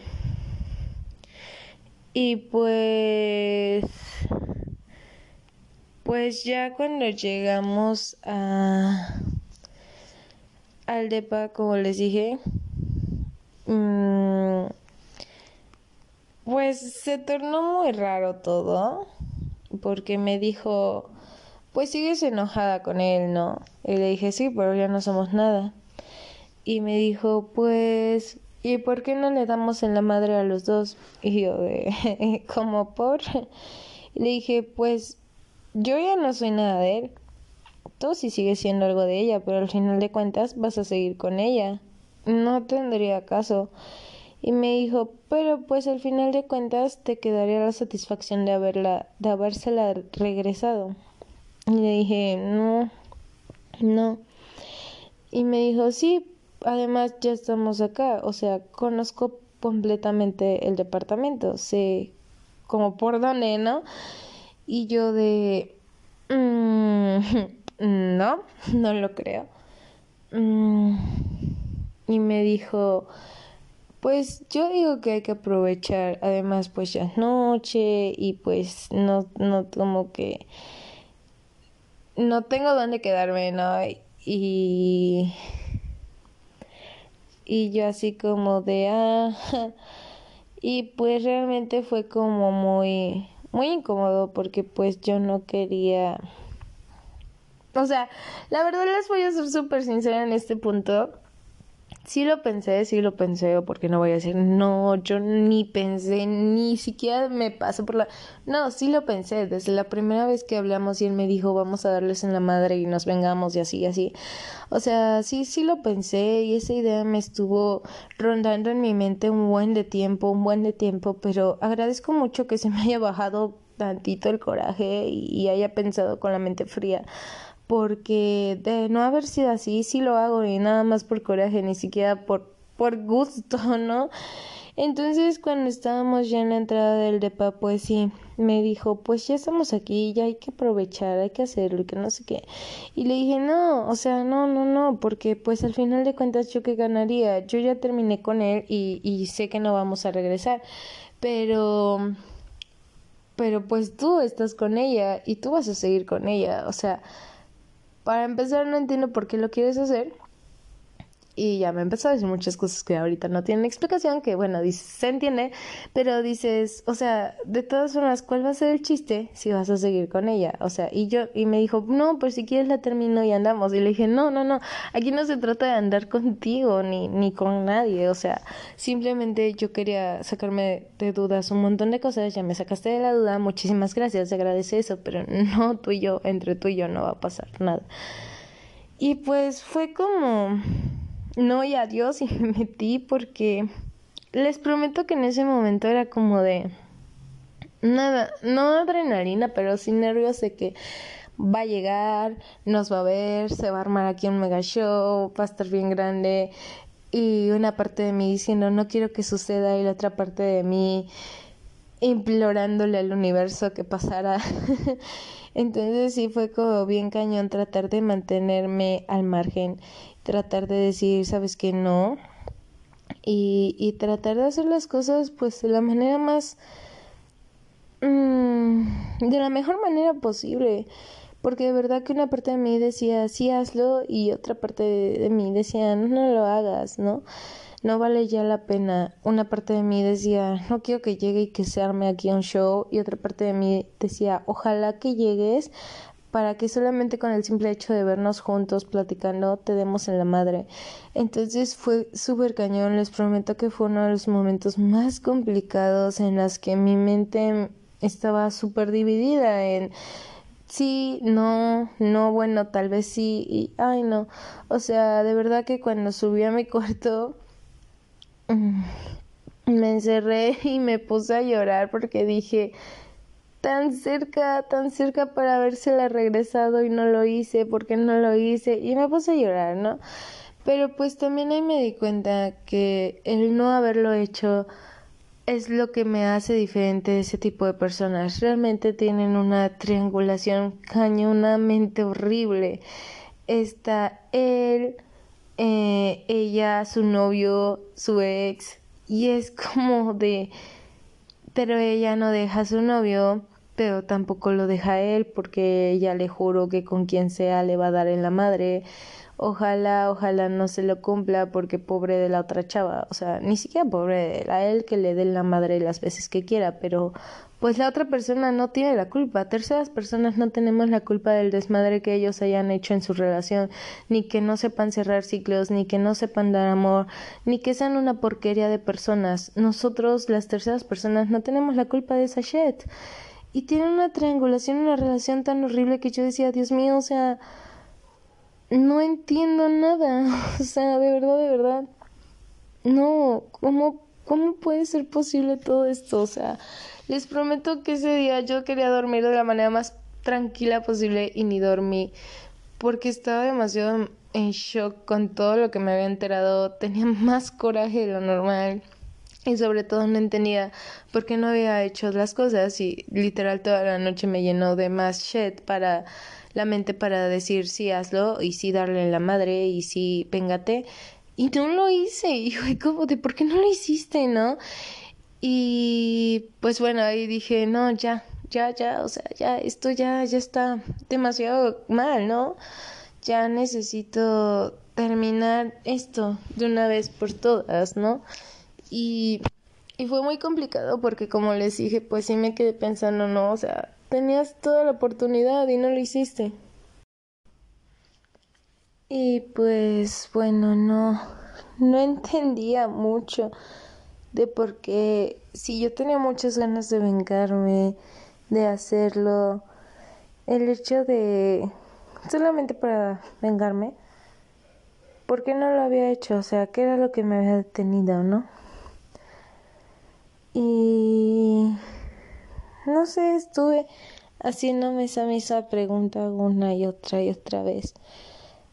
y pues pues ya cuando llegamos a al depa, como les dije, mm, pues se tornó muy raro todo, porque me dijo, pues sigues enojada con él, ¿no? Y le dije, sí, pero ya no somos nada. Y me dijo, pues, ¿y por qué no le damos en la madre a los dos? Y yo, de, como por... Le dije, pues, yo ya no soy nada de él. Tú sí sigues siendo algo de ella, pero al final de cuentas vas a seguir con ella. No tendría caso. Y me dijo, pero pues al final de cuentas te quedaría la satisfacción de haberla, de habérsela regresado. Y le dije, no, no. Y me dijo, sí, además ya estamos acá, o sea, conozco completamente el departamento, sé como por dónde, ¿no? Y yo de... Mm, no, no lo creo. Mm, y me dijo, pues yo digo que hay que aprovechar, además pues ya es noche y pues no, no como que... No tengo dónde quedarme, ¿no? Y... Y yo así como de... Ah, y pues realmente fue como muy muy incómodo porque pues yo no quería... O sea, la verdad les voy a ser súper sincera en este punto. Sí lo pensé, sí lo pensé, porque no voy a decir, no, yo ni pensé, ni siquiera me pasó por la... No, sí lo pensé, desde la primera vez que hablamos y él me dijo, vamos a darles en la madre y nos vengamos y así, y así. O sea, sí, sí lo pensé y esa idea me estuvo rondando en mi mente un buen de tiempo, un buen de tiempo, pero agradezco mucho que se me haya bajado tantito el coraje y haya pensado con la mente fría porque de no haber sido así, sí lo hago y nada más por coraje, ni siquiera por, por gusto, ¿no? Entonces cuando estábamos ya en la entrada del depa, pues sí, me dijo, pues ya estamos aquí, ya hay que aprovechar, hay que hacerlo y que no sé qué. Y le dije, no, o sea, no, no, no, porque pues al final de cuentas yo que ganaría, yo ya terminé con él y, y sé que no vamos a regresar, pero, pero pues tú estás con ella y tú vas a seguir con ella, o sea, para empezar, no entiendo por qué lo quieres hacer. Y ya me empezó a decir muchas cosas que ahorita no tienen explicación, que bueno, dice, se entiende, pero dices, o sea, de todas formas, ¿cuál va a ser el chiste si vas a seguir con ella? O sea, y yo, y me dijo, no, pues si quieres la termino y andamos. Y le dije, no, no, no, aquí no se trata de andar contigo ni, ni con nadie, o sea, simplemente yo quería sacarme de dudas un montón de cosas, ya me sacaste de la duda, muchísimas gracias, te agradece eso, pero no tú y yo, entre tú y yo no va a pasar nada. Y pues fue como no y adiós y me metí porque les prometo que en ese momento era como de nada, no adrenalina, pero sí nervios de que va a llegar, nos va a ver, se va a armar aquí un mega show, va a estar bien grande y una parte de mí diciendo no quiero que suceda y la otra parte de mí implorándole al universo que pasara. Entonces sí fue como bien cañón tratar de mantenerme al margen tratar de decir, sabes que no, y, y tratar de hacer las cosas pues de la manera más, mmm, de la mejor manera posible, porque de verdad que una parte de mí decía, sí hazlo, y otra parte de, mí decía, no, no lo hagas, ¿no? no vale ya la pena. Una parte de mí decía, no quiero que llegue y que se arme aquí un show. Y otra parte de mí decía, ojalá que llegues para que solamente con el simple hecho de vernos juntos platicando te demos en la madre. Entonces fue súper cañón, les prometo que fue uno de los momentos más complicados en los que mi mente estaba súper dividida en sí, no, no, bueno, tal vez sí, y ay no, o sea, de verdad que cuando subí a mi cuarto mm, me encerré y me puse a llorar porque dije, tan cerca, tan cerca para habérsela regresado y no lo hice, porque no lo hice y me puse a llorar, ¿no? Pero pues también ahí me di cuenta que el no haberlo hecho es lo que me hace diferente de ese tipo de personas. Realmente tienen una triangulación cañonamente horrible. Está él, eh, ella, su novio, su ex, y es como de... Pero ella no deja a su novio pero tampoco lo deja él porque ella le juro que con quien sea le va a dar en la madre. Ojalá, ojalá no se lo cumpla porque pobre de la otra chava, o sea, ni siquiera pobre de él, a él que le dé la madre las veces que quiera, pero pues la otra persona no tiene la culpa, terceras personas no tenemos la culpa del desmadre que ellos hayan hecho en su relación, ni que no sepan cerrar ciclos, ni que no sepan dar amor, ni que sean una porquería de personas. Nosotros, las terceras personas, no tenemos la culpa de esa y tienen una triangulación, una relación tan horrible que yo decía, Dios mío, o sea, no entiendo nada, o sea, de verdad, de verdad, no, ¿cómo, cómo puede ser posible todo esto? O sea, les prometo que ese día yo quería dormir de la manera más tranquila posible y ni dormí porque estaba demasiado en shock con todo lo que me había enterado, tenía más coraje de lo normal y sobre todo no entendía por qué no había hecho las cosas y literal toda la noche me llenó de más shit para la mente para decir sí hazlo y sí darle la madre y sí péngate y no lo hice. Y fue como de por qué no lo hiciste no y pues bueno ahí dije no ya ya ya o sea ya esto ya ya está demasiado mal no ya necesito terminar esto de una vez por todas no y, y fue muy complicado porque como les dije, pues sí me quedé pensando, no, o sea, tenías toda la oportunidad y no lo hiciste. Y pues bueno, no, no entendía mucho de por qué, si yo tenía muchas ganas de vengarme, de hacerlo, el hecho de solamente para vengarme, ¿por qué no lo había hecho? O sea, ¿qué era lo que me había detenido, no? Y no sé, estuve haciéndome esa misma pregunta una y otra y otra vez.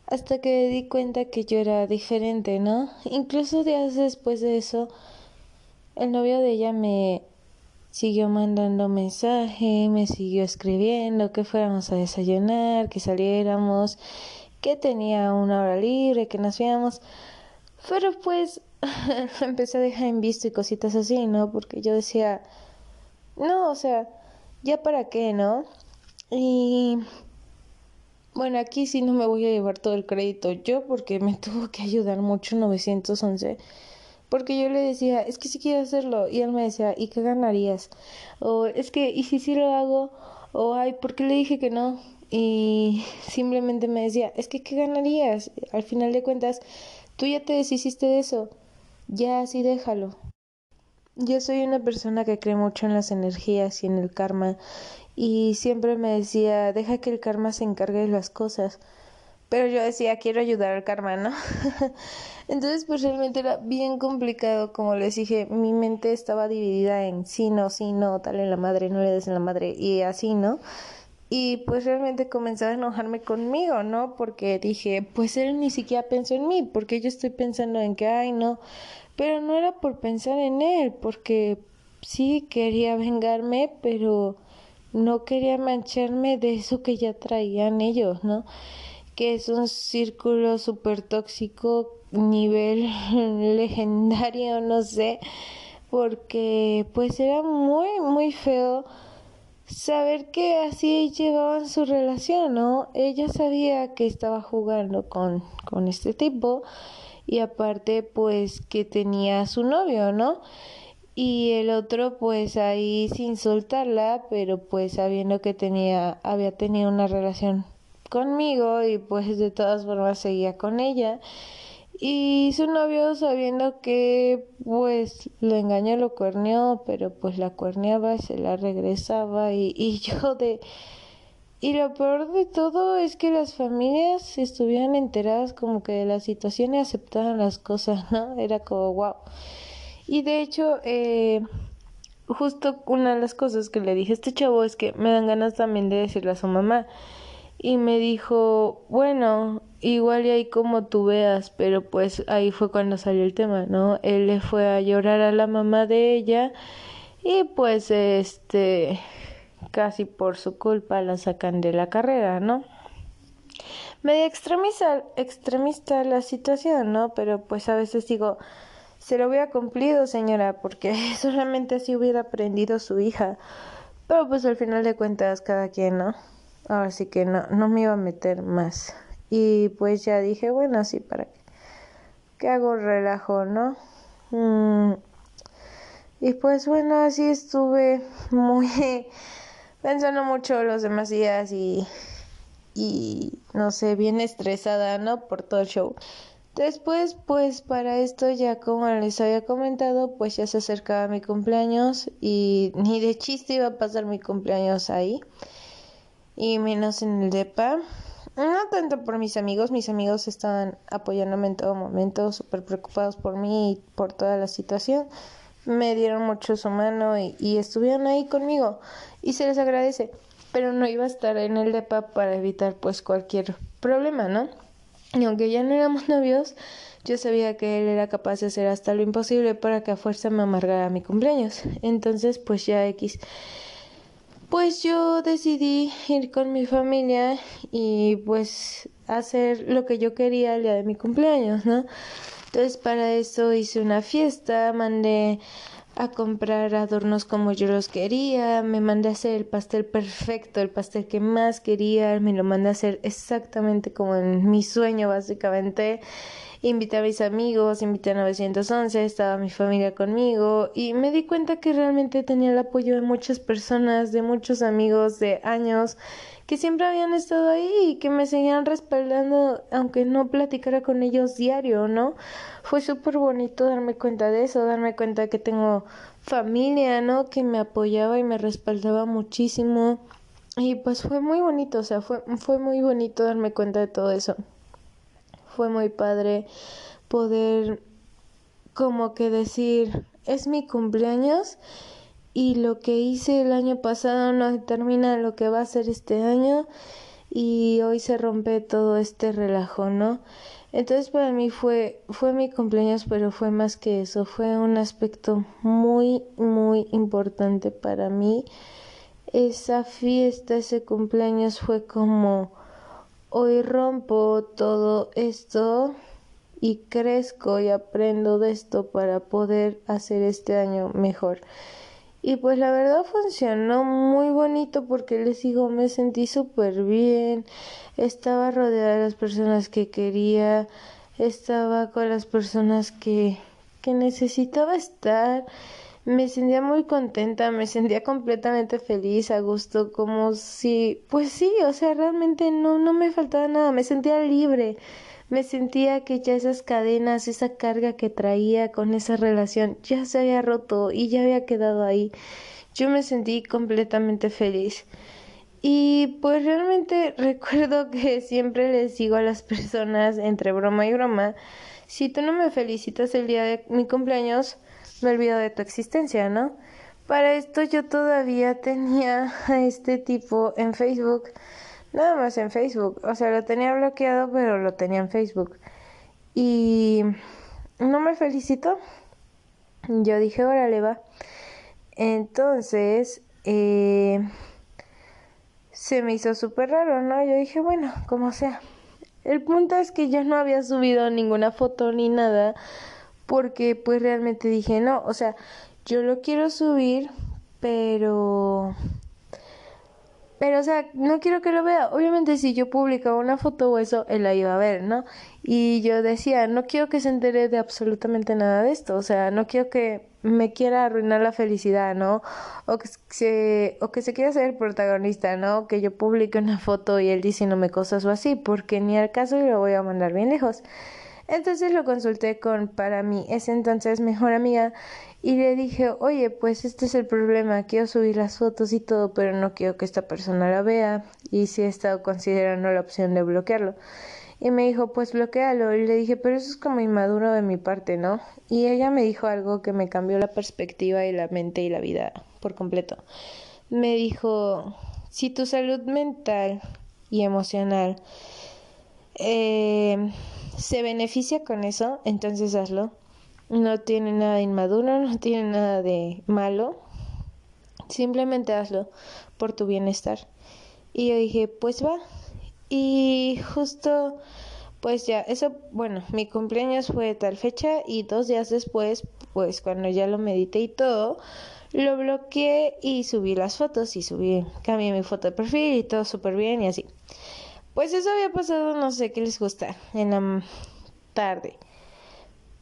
Hasta que me di cuenta que yo era diferente, ¿no? Incluso días después de eso, el novio de ella me siguió mandando mensaje, me siguió escribiendo que fuéramos a desayunar, que saliéramos, que tenía una hora libre, que nos viéramos. Pero pues empecé a dejar en visto y cositas así, ¿no? Porque yo decía, no, o sea, ya para qué, ¿no? Y Bueno, aquí sí no me voy a llevar todo el crédito yo porque me tuvo que ayudar mucho 911 porque yo le decía, es que sí quiero hacerlo y él me decía, ¿y qué ganarías? O es que, ¿y si sí lo hago? O ay, ¿por qué le dije que no? Y simplemente me decía, es que ¿qué ganarías? Al final de cuentas, tú ya te deshiciste de eso, ya así déjalo. Yo soy una persona que cree mucho en las energías y en el karma y siempre me decía, deja que el karma se encargue de las cosas. Pero yo decía, quiero ayudar al karma, ¿no? Entonces, pues realmente era bien complicado, como les dije, mi mente estaba dividida en sí, no, sí, no, tal en la madre, no le des en la madre y así, ¿no? Y pues realmente comenzaba a enojarme conmigo, ¿no? Porque dije, pues él ni siquiera pensó en mí, porque yo estoy pensando en que, ay, no, pero no era por pensar en él, porque sí quería vengarme, pero no quería mancharme de eso que ya traían ellos, ¿no? Que es un círculo súper tóxico, nivel legendario, no sé, porque pues era muy, muy feo saber que así llevaban su relación, ¿no? Ella sabía que estaba jugando con, con este tipo y aparte pues que tenía a su novio, ¿no? Y el otro pues ahí sin soltarla, pero pues sabiendo que tenía había tenido una relación conmigo y pues de todas formas seguía con ella. Y su novio sabiendo que pues lo engañó, lo cuerneó, pero pues la cuerneaba y se la regresaba y, y yo de y lo peor de todo es que las familias estuvieran enteradas como que de la situación y aceptaban las cosas, ¿no? Era como wow. Y de hecho, eh, justo una de las cosas que le dije a este chavo es que me dan ganas también de decirle a su mamá. Y me dijo, bueno, igual y ahí como tú veas, pero pues ahí fue cuando salió el tema, ¿no? Él le fue a llorar a la mamá de ella y pues este casi por su culpa la sacan de la carrera, ¿no? Media extremista, extremista la situación, ¿no? Pero pues a veces digo, se lo hubiera cumplido, señora, porque solamente así hubiera aprendido su hija. Pero pues al final de cuentas, cada quien, ¿no? Ahora sí que no, no me iba a meter más. Y pues ya dije, bueno, así para qué, ¿qué hago relajo, ¿no? Mm. Y pues bueno, así estuve muy pensando mucho los demás días y, y no sé, bien estresada, ¿no? Por todo el show. Después, pues para esto ya como les había comentado, pues ya se acercaba mi cumpleaños y ni de chiste iba a pasar mi cumpleaños ahí. Y menos en el DEPA. No tanto por mis amigos, mis amigos estaban apoyándome en todo momento, súper preocupados por mí y por toda la situación me dieron mucho su mano y, estuvieron ahí conmigo y se les agradece, pero no iba a estar en el DEPA para evitar pues cualquier problema, ¿no? Y aunque ya no éramos novios, yo sabía que él era capaz de hacer hasta lo imposible para que a fuerza me amargara mi cumpleaños. Entonces, pues ya X. Pues yo decidí ir con mi familia y pues hacer lo que yo quería el día de mi cumpleaños, ¿no? Entonces para eso hice una fiesta, mandé a comprar adornos como yo los quería, me mandé a hacer el pastel perfecto, el pastel que más quería, me lo mandé a hacer exactamente como en mi sueño básicamente. Invité a mis amigos, invité a 911, estaba mi familia conmigo y me di cuenta que realmente tenía el apoyo de muchas personas, de muchos amigos de años que siempre habían estado ahí y que me seguían respaldando aunque no platicara con ellos diario, ¿no? Fue súper bonito darme cuenta de eso, darme cuenta que tengo familia, ¿no? Que me apoyaba y me respaldaba muchísimo. Y pues fue muy bonito, o sea, fue, fue muy bonito darme cuenta de todo eso. Fue muy padre poder como que decir, es mi cumpleaños y lo que hice el año pasado no determina lo que va a ser este año y hoy se rompe todo este relajo, ¿no? Entonces para mí fue fue mi cumpleaños, pero fue más que eso, fue un aspecto muy muy importante para mí. Esa fiesta, ese cumpleaños fue como hoy rompo todo esto y crezco y aprendo de esto para poder hacer este año mejor. Y pues la verdad funcionó muy bonito porque les digo, me sentí súper bien, estaba rodeada de las personas que quería, estaba con las personas que, que necesitaba estar, me sentía muy contenta, me sentía completamente feliz, a gusto, como si, pues sí, o sea, realmente no, no me faltaba nada, me sentía libre. Me sentía que ya esas cadenas, esa carga que traía con esa relación ya se había roto y ya había quedado ahí. Yo me sentí completamente feliz. Y pues realmente recuerdo que siempre les digo a las personas entre broma y broma, si tú no me felicitas el día de mi cumpleaños, me olvido de tu existencia, ¿no? Para esto yo todavía tenía a este tipo en Facebook Nada más en Facebook. O sea, lo tenía bloqueado, pero lo tenía en Facebook. Y no me felicitó. Yo dije, órale, va. Entonces, eh, se me hizo súper raro, ¿no? Yo dije, bueno, como sea. El punto es que yo no había subido ninguna foto ni nada porque pues realmente dije, no, o sea, yo lo quiero subir, pero pero, o sea, no quiero que lo vea. Obviamente, si yo publicaba una foto o eso, él la iba a ver, ¿no? Y yo decía, no quiero que se entere de absolutamente nada de esto. O sea, no quiero que me quiera arruinar la felicidad, ¿no? O que se, o que se quiera ser protagonista, ¿no? Que yo publique una foto y él diciéndome cosas o así, porque ni al caso y lo voy a mandar bien lejos. Entonces lo consulté con, para mí, ese entonces mejor amiga y le dije, oye, pues este es el problema, quiero subir las fotos y todo, pero no quiero que esta persona la vea y si he estado considerando la opción de bloquearlo. Y me dijo, pues bloquealo. Y le dije, pero eso es como inmaduro de mi parte, ¿no? Y ella me dijo algo que me cambió la perspectiva y la mente y la vida por completo. Me dijo, si tu salud mental y emocional eh, se beneficia con eso, entonces hazlo no tiene nada de inmaduro, no tiene nada de malo. Simplemente hazlo por tu bienestar. Y yo dije, pues va. Y justo, pues ya, eso, bueno, mi cumpleaños fue tal fecha y dos días después, pues cuando ya lo medité y todo, lo bloqueé y subí las fotos y subí, cambié mi foto de perfil y todo súper bien y así. Pues eso había pasado, no sé qué les gusta, en la tarde.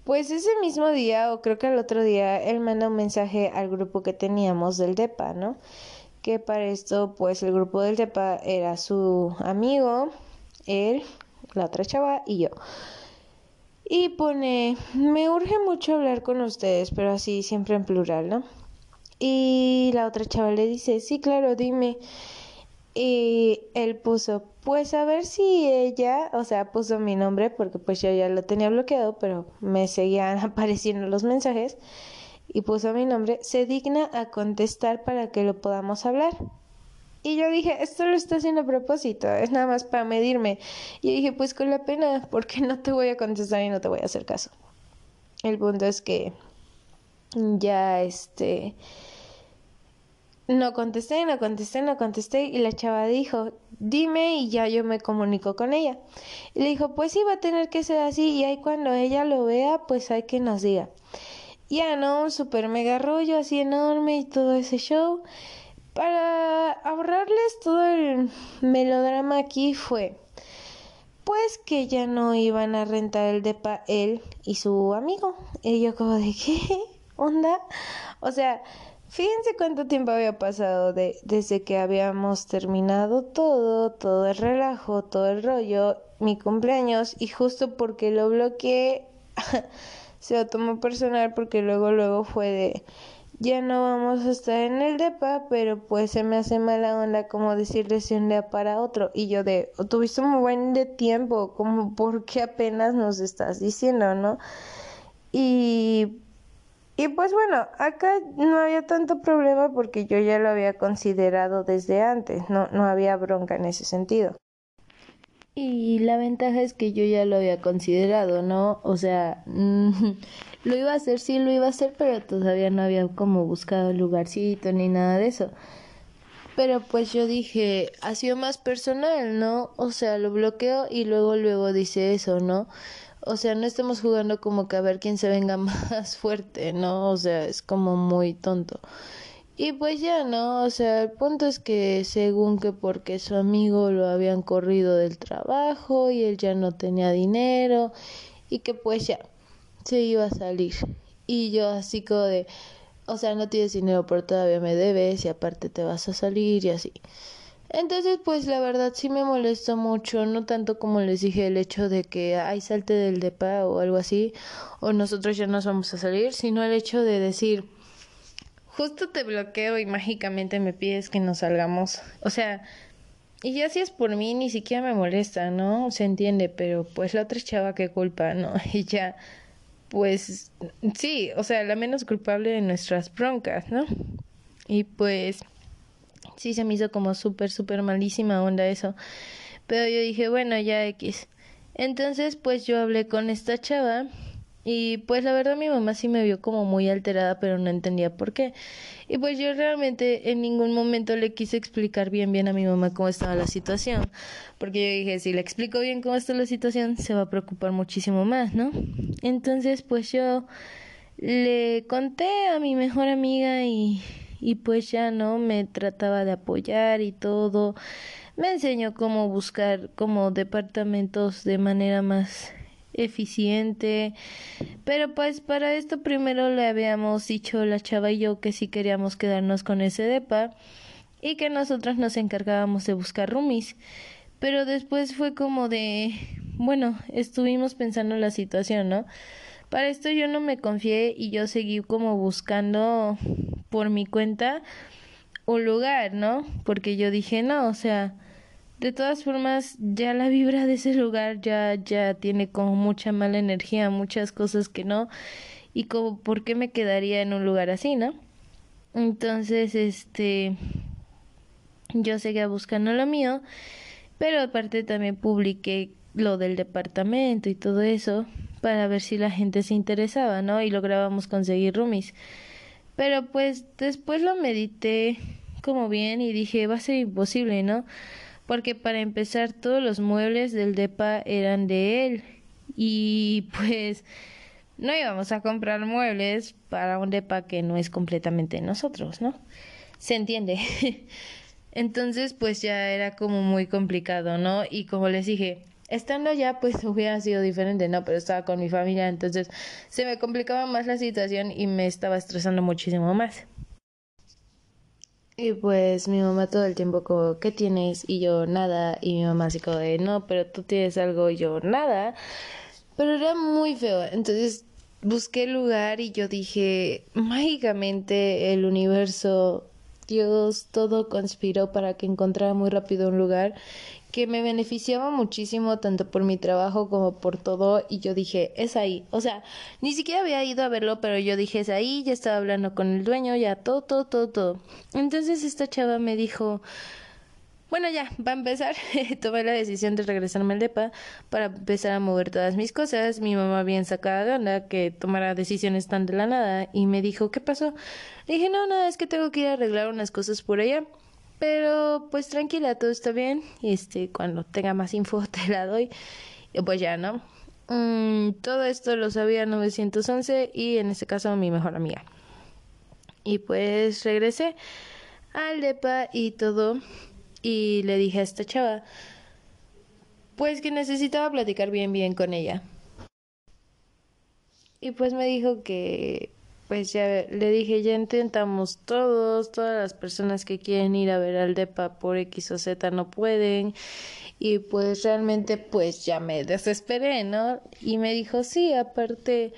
Pues ese mismo día, o creo que el otro día, él manda un mensaje al grupo que teníamos del DEPA, ¿no? Que para esto, pues el grupo del DEPA era su amigo, él, la otra chava y yo. Y pone, me urge mucho hablar con ustedes, pero así siempre en plural, ¿no? Y la otra chava le dice, sí, claro, dime. Y él puso, pues a ver si ella, o sea, puso mi nombre porque pues yo ya lo tenía bloqueado, pero me seguían apareciendo los mensajes y puso mi nombre, se digna a contestar para que lo podamos hablar. Y yo dije, esto lo está haciendo a propósito, es nada más para medirme. Y dije, pues con la pena, porque no te voy a contestar y no te voy a hacer caso. El punto es que ya este no contesté, no contesté, no contesté y la chava dijo, dime y ya yo me comunico con ella. Y le dijo, pues sí, va a tener que ser así y ahí cuando ella lo vea, pues hay que nos diga. Ya, ¿no? Un super mega rollo así enorme y todo ese show. Para ahorrarles todo el melodrama aquí fue, pues que ya no iban a rentar el depa él y su amigo. Y yo como de, ¿qué onda? O sea, Fíjense cuánto tiempo había pasado de, desde que habíamos terminado todo, todo el relajo, todo el rollo, mi cumpleaños, y justo porque lo bloqueé, se lo tomó personal porque luego, luego fue de, ya no vamos a estar en el DEPA, pero pues se me hace mala onda como decirles de un día para otro. Y yo de, tuviste un buen de tiempo, como porque apenas nos estás diciendo, ¿no? Y y pues bueno, acá no había tanto problema porque yo ya lo había considerado desde antes, no, no había bronca en ese sentido. Y la ventaja es que yo ya lo había considerado, ¿no? O sea, lo iba a hacer, sí lo iba a hacer, pero todavía no había como buscado lugarcito ni nada de eso. Pero pues yo dije, ha sido más personal, ¿no? O sea, lo bloqueo y luego, luego dice eso, ¿no? O sea, no estamos jugando como que a ver quién se venga más fuerte, ¿no? O sea, es como muy tonto. Y pues ya, ¿no? O sea, el punto es que según que porque su amigo lo habían corrido del trabajo y él ya no tenía dinero y que pues ya se iba a salir. Y yo así como de, o sea, no tienes dinero pero todavía me debes y aparte te vas a salir y así. Entonces, pues la verdad sí me molestó mucho, no tanto como les dije el hecho de que hay salte del depa o algo así, o nosotros ya nos vamos a salir, sino el hecho de decir, justo te bloqueo y mágicamente me pides que nos salgamos. O sea, y ya si es por mí, ni siquiera me molesta, ¿no? Se entiende, pero pues la otra chava, qué culpa, ¿no? Y ya, pues sí, o sea, la menos culpable de nuestras broncas, ¿no? Y pues sí se me hizo como súper, súper malísima onda eso. Pero yo dije, bueno, ya X. Entonces, pues yo hablé con esta chava y pues la verdad mi mamá sí me vio como muy alterada, pero no entendía por qué. Y pues yo realmente en ningún momento le quise explicar bien bien a mi mamá cómo estaba la situación, porque yo dije, si le explico bien cómo está la situación, se va a preocupar muchísimo más, ¿no? Entonces, pues yo le conté a mi mejor amiga y y pues ya no me trataba de apoyar y todo. Me enseñó cómo buscar como departamentos de manera más eficiente. Pero pues para esto primero le habíamos dicho la chava y yo que sí queríamos quedarnos con ese depa y que nosotros nos encargábamos de buscar roomies. Pero después fue como de, bueno, estuvimos pensando en la situación, ¿no? Para esto yo no me confié y yo seguí como buscando por mi cuenta un lugar, ¿no? Porque yo dije, no, o sea, de todas formas ya la vibra de ese lugar ya ya tiene como mucha mala energía, muchas cosas que no y como por qué me quedaría en un lugar así, ¿no? Entonces, este yo seguía buscando lo mío, pero aparte también publiqué lo del departamento y todo eso para ver si la gente se interesaba, ¿no? Y lográbamos conseguir roomies. Pero pues después lo medité como bien y dije, va a ser imposible, ¿no? Porque para empezar todos los muebles del DEPA eran de él y pues no íbamos a comprar muebles para un DEPA que no es completamente nosotros, ¿no? Se entiende. Entonces pues ya era como muy complicado, ¿no? Y como les dije, Estando allá, pues hubiera sido diferente, ¿no? Pero estaba con mi familia, entonces se me complicaba más la situación y me estaba estresando muchísimo más. Y pues mi mamá todo el tiempo como, ¿qué tienes? Y yo, nada. Y mi mamá así como de, no, pero tú tienes algo. Y yo, nada. Pero era muy feo. Entonces busqué el lugar y yo dije, mágicamente el universo, Dios, todo conspiró para que encontrara muy rápido un lugar que me beneficiaba muchísimo tanto por mi trabajo como por todo y yo dije, es ahí. O sea, ni siquiera había ido a verlo, pero yo dije, es ahí, ya estaba hablando con el dueño, ya todo, todo, todo, todo. Entonces esta chava me dijo, bueno, ya, va a empezar. Tomé la decisión de regresarme al DEPA para empezar a mover todas mis cosas. Mi mamá bien sacada de onda que tomara decisiones tan de la nada y me dijo, ¿qué pasó? Le dije, no, nada, es que tengo que ir a arreglar unas cosas por allá. Pero pues tranquila, todo está bien. Este, cuando tenga más info te la doy. Pues ya, ¿no? Mm, todo esto lo sabía 911 y en este caso mi mejor amiga. Y pues regresé al DEPA y todo. Y le dije a esta chava, pues que necesitaba platicar bien, bien con ella. Y pues me dijo que pues ya le dije, ya intentamos todos, todas las personas que quieren ir a ver al DEPA por X o Z no pueden. Y pues realmente pues ya me desesperé, ¿no? Y me dijo, sí, aparte,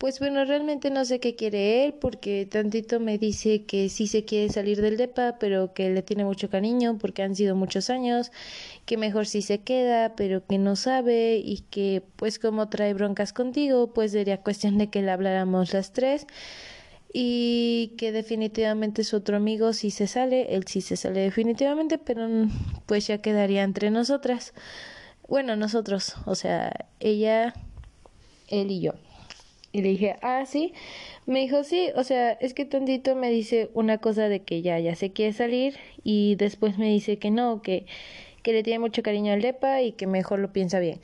pues bueno, realmente no sé qué quiere él porque tantito me dice que sí se quiere salir del DEPA, pero que le tiene mucho cariño porque han sido muchos años, que mejor sí se queda, pero que no sabe y que pues como trae broncas contigo, pues sería cuestión de que le habláramos las tres y que definitivamente su otro amigo sí se sale, él sí se sale definitivamente, pero pues ya quedaría entre nosotras. Bueno, nosotros, o sea, ella, él y yo. Y le dije, ah, sí. Me dijo, sí, o sea, es que tantito me dice una cosa de que ya, ya se quiere salir y después me dice que no, que, que le tiene mucho cariño al DEPA y que mejor lo piensa bien.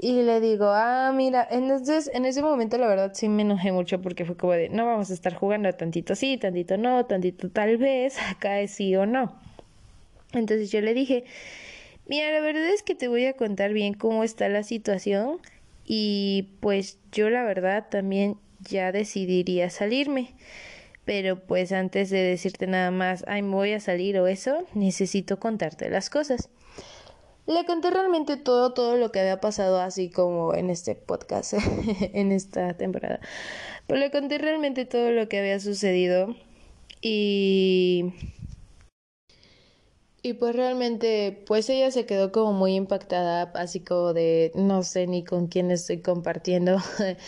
Y le digo, ah, mira, entonces en ese momento la verdad sí me enojé mucho porque fue como de, no vamos a estar jugando tantito sí, tantito no, tantito tal vez, acá es sí o no. Entonces yo le dije, mira, la verdad es que te voy a contar bien cómo está la situación y pues yo la verdad también ya decidiría salirme. Pero pues antes de decirte nada más, ay, me voy a salir o eso, necesito contarte las cosas. Le conté realmente todo, todo lo que había pasado así como en este podcast, en esta temporada. Pero le conté realmente todo lo que había sucedido y... Y pues realmente, pues ella se quedó como muy impactada, así como de no sé ni con quién estoy compartiendo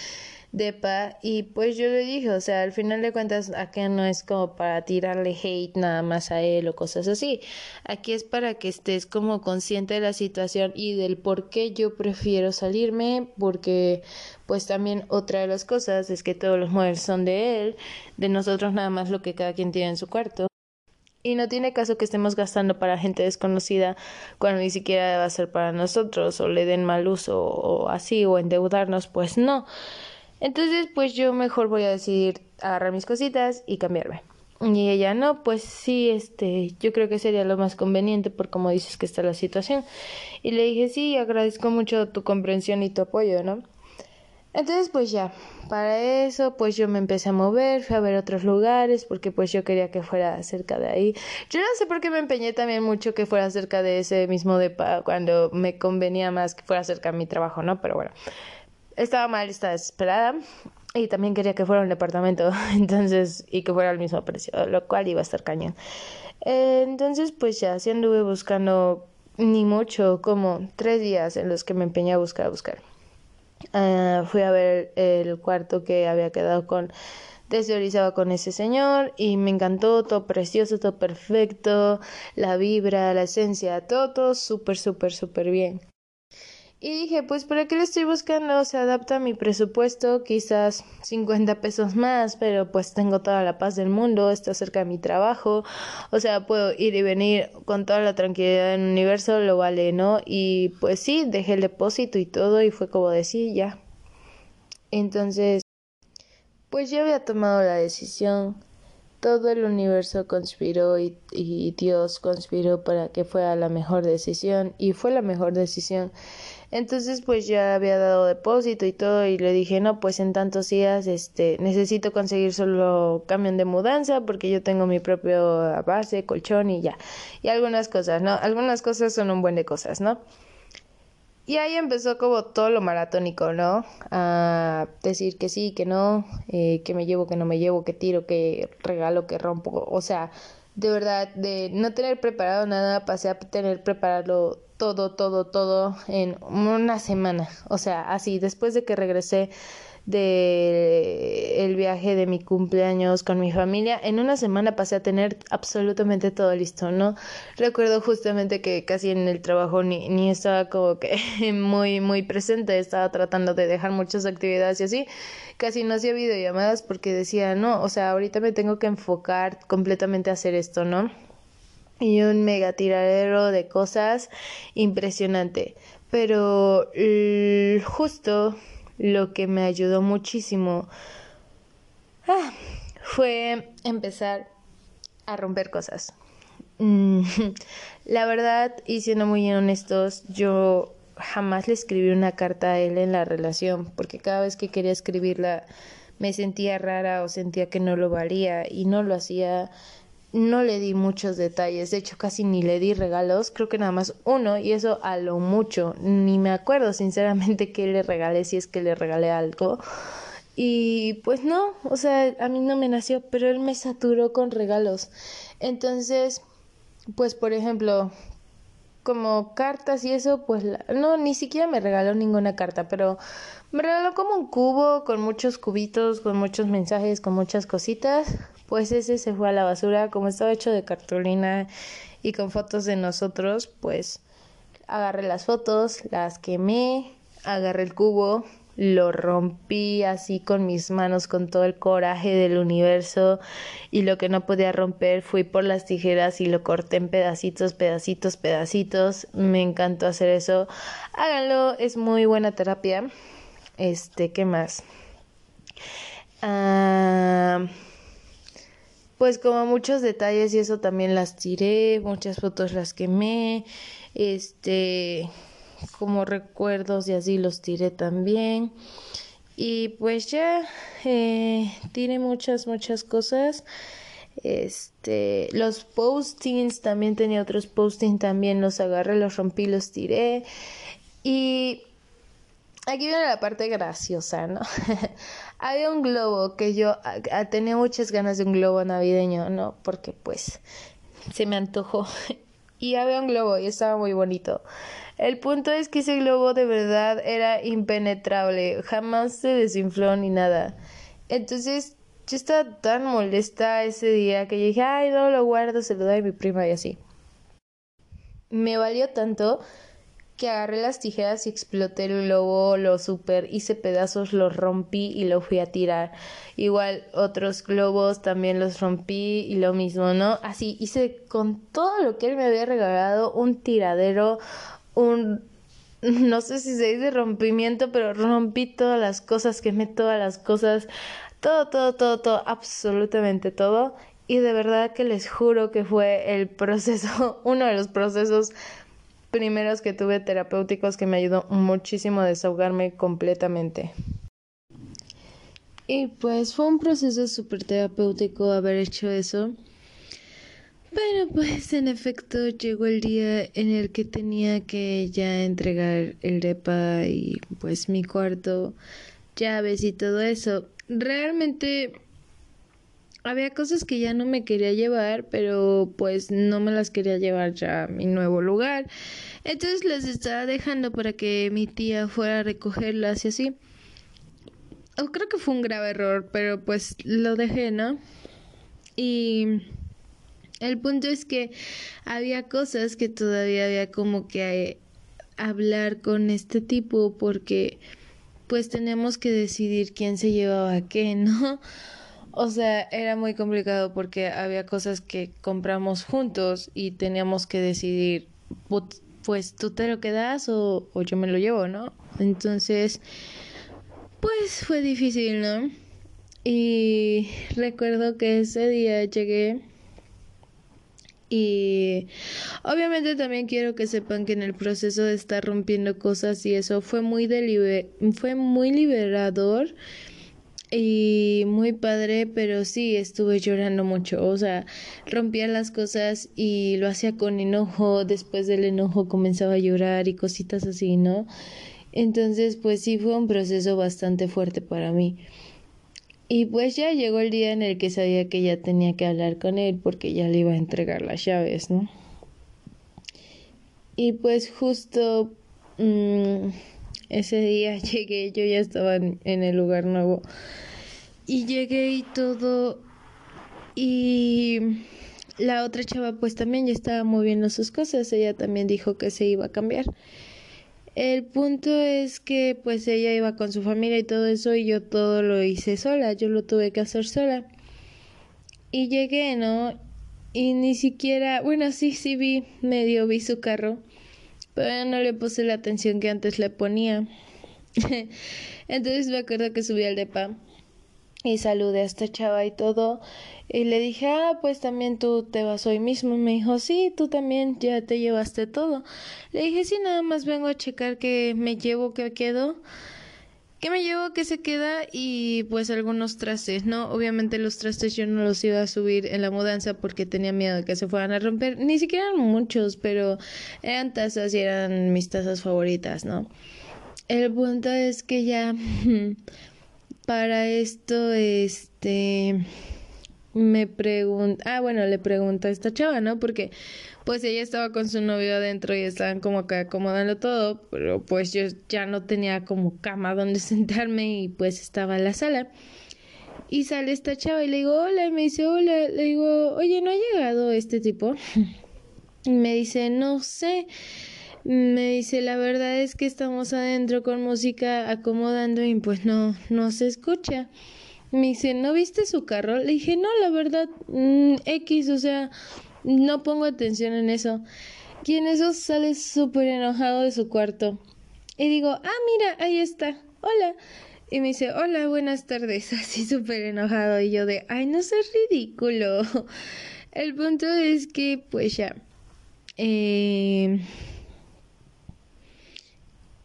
depa y pues yo le dije, o sea, al final de cuentas acá no es como para tirarle hate nada más a él o cosas así. Aquí es para que estés como consciente de la situación y del por qué yo prefiero salirme, porque pues también otra de las cosas es que todos los muebles son de él, de nosotros nada más lo que cada quien tiene en su cuarto. Y no tiene caso que estemos gastando para gente desconocida cuando ni siquiera va a ser para nosotros o le den mal uso o así o endeudarnos, pues no. Entonces, pues yo mejor voy a decidir agarrar mis cositas y cambiarme. Y ella, no, pues sí, este, yo creo que sería lo más conveniente por como dices que está la situación. Y le dije, sí, agradezco mucho tu comprensión y tu apoyo, ¿no? Entonces, pues ya, para eso, pues yo me empecé a mover, fui a ver otros lugares, porque pues yo quería que fuera cerca de ahí. Yo no sé por qué me empeñé también mucho que fuera cerca de ese mismo depa, cuando me convenía más que fuera cerca de mi trabajo, ¿no? Pero bueno, estaba mal, estaba desesperada y también quería que fuera un departamento, entonces, y que fuera el mismo precio, lo cual iba a estar cañón. entonces, pues ya, sí anduve buscando ni mucho, como tres días en los que me empeñé a buscar, a buscar. Ah, fui a ver el cuarto que había quedado con deseorizaba con ese señor y me encantó, todo precioso, todo perfecto, la vibra, la esencia, todo, todo súper, súper, súper bien. Y dije, pues ¿para qué lo estoy buscando? Se adapta a mi presupuesto, quizás 50 pesos más, pero pues tengo toda la paz del mundo, está cerca de mi trabajo, o sea, puedo ir y venir con toda la tranquilidad del universo, lo vale, ¿no? Y pues sí, dejé el depósito y todo y fue como decir, ya. Entonces, pues yo había tomado la decisión, todo el universo conspiró y, y Dios conspiró para que fuera la mejor decisión y fue la mejor decisión. Entonces pues ya había dado depósito y todo y le dije, no, pues en tantos días este necesito conseguir solo camión de mudanza porque yo tengo mi propio base, colchón y ya. Y algunas cosas, ¿no? Algunas cosas son un buen de cosas, ¿no? Y ahí empezó como todo lo maratónico, ¿no? A decir que sí, que no, eh, que me llevo, que no me llevo, que tiro, que regalo, que rompo. O sea, de verdad, de no tener preparado nada, pasé a tener preparado todo, todo, todo en una semana. O sea, así, después de que regresé de viaje de mi cumpleaños con mi familia, en una semana pasé a tener absolutamente todo listo, ¿no? Recuerdo justamente que casi en el trabajo ni, ni estaba como que muy, muy presente, estaba tratando de dejar muchas actividades y así, casi no hacía videollamadas porque decía, no, o sea, ahorita me tengo que enfocar completamente a hacer esto, ¿no? Y un mega tiradero de cosas impresionante. Pero justo lo que me ayudó muchísimo ah, fue empezar a romper cosas. Mm, la verdad, y siendo muy honestos, yo jamás le escribí una carta a él en la relación, porque cada vez que quería escribirla me sentía rara o sentía que no lo valía y no lo hacía no le di muchos detalles, de hecho casi ni le di regalos, creo que nada más uno y eso a lo mucho, ni me acuerdo sinceramente qué le regalé, si es que le regalé algo. Y pues no, o sea, a mí no me nació, pero él me saturó con regalos. Entonces, pues por ejemplo, como cartas y eso, pues no, ni siquiera me regaló ninguna carta, pero me regaló como un cubo con muchos cubitos, con muchos mensajes, con muchas cositas. Pues ese se fue a la basura, como estaba hecho de cartulina y con fotos de nosotros, pues agarré las fotos, las quemé, agarré el cubo, lo rompí así con mis manos con todo el coraje del universo y lo que no podía romper fui por las tijeras y lo corté en pedacitos, pedacitos, pedacitos. Me encantó hacer eso. Háganlo, es muy buena terapia. Este, ¿qué más? Ah pues como muchos detalles y eso también las tiré, muchas fotos las quemé, este, como recuerdos y así los tiré también. Y pues ya eh, tiré muchas, muchas cosas. Este, los postings, también tenía otros postings, también los agarré, los rompí, los tiré. Y aquí viene la parte graciosa, ¿no? Había un globo que yo tenía muchas ganas de un globo navideño, ¿no? Porque pues se me antojó. Y había un globo y estaba muy bonito. El punto es que ese globo de verdad era impenetrable, jamás se desinfló ni nada. Entonces yo estaba tan molesta ese día que dije, ay, no lo guardo, se lo doy a mi prima y así. Me valió tanto que agarré las tijeras y exploté el globo, lo super hice pedazos, los rompí y lo fui a tirar. Igual otros globos también los rompí y lo mismo, ¿no? Así hice con todo lo que él me había regalado un tiradero, un no sé si se dice rompimiento, pero rompí todas las cosas, quemé todas las cosas, todo, todo, todo, todo, absolutamente todo. Y de verdad que les juro que fue el proceso, uno de los procesos primeros que tuve terapéuticos que me ayudó muchísimo a desahogarme completamente. Y pues fue un proceso súper terapéutico haber hecho eso. Pero pues en efecto llegó el día en el que tenía que ya entregar el depa y pues mi cuarto, llaves y todo eso. Realmente había cosas que ya no me quería llevar, pero pues no me las quería llevar ya a mi nuevo lugar. Entonces las estaba dejando para que mi tía fuera a recogerlas y así. O creo que fue un grave error, pero pues lo dejé, ¿no? Y el punto es que había cosas que todavía había como que hablar con este tipo porque pues teníamos que decidir quién se llevaba qué, ¿no? O sea, era muy complicado porque había cosas que compramos juntos y teníamos que decidir, pues tú te lo quedas o, o yo me lo llevo, ¿no? Entonces, pues fue difícil, ¿no? Y recuerdo que ese día llegué y obviamente también quiero que sepan que en el proceso de estar rompiendo cosas y eso fue muy fue muy liberador y muy padre, pero sí estuve llorando mucho, o sea, rompía las cosas y lo hacía con enojo, después del enojo comenzaba a llorar y cositas así, ¿no? Entonces, pues sí fue un proceso bastante fuerte para mí. Y pues ya llegó el día en el que sabía que ya tenía que hablar con él porque ya le iba a entregar las llaves, ¿no? Y pues justo mmm, ese día llegué, yo ya estaba en, el lugar nuevo. Y llegué y todo. Y la otra chava pues también ya estaba moviendo sus cosas. Ella también dijo que se iba a cambiar. El punto es que pues ella iba con su familia y todo eso y yo todo lo hice sola, yo lo tuve que hacer sola. Y llegué, ¿no? Y ni siquiera, bueno, sí, sí vi, medio vi su carro pero no le puse la atención que antes le ponía. Entonces me acuerdo que subí al depa y saludé a esta chava y todo. Y le dije, ah, pues también tú te vas hoy mismo. Y me dijo, sí, tú también ya te llevaste todo. Le dije, sí, nada más vengo a checar que me llevo, que quedó que me llevo que se queda y pues algunos trastes, ¿no? Obviamente los trastes yo no los iba a subir en la mudanza porque tenía miedo de que se fueran a romper, ni siquiera muchos, pero eran tazas y eran mis tazas favoritas, ¿no? El punto es que ya para esto, este, me pregunta, ah, bueno, le pregunta a esta chava, ¿no? Porque pues ella estaba con su novio adentro y estaban como que acomodando todo, pero pues yo ya no tenía como cama donde sentarme y pues estaba en la sala. Y sale esta chava y le digo, hola, y me dice, hola, le digo, oye, ¿no ha llegado este tipo? Y me dice, no sé. Me dice, la verdad es que estamos adentro con música acomodando y pues no, no se escucha. Me dice, ¿no viste su carro? Le dije, no, la verdad, mm, X, o sea, no pongo atención en eso. Y en eso sale súper enojado de su cuarto. Y digo, ah, mira, ahí está. Hola. Y me dice, hola, buenas tardes. Así súper enojado. Y yo de, ay, no seas ridículo. El punto es que, pues ya. Eh,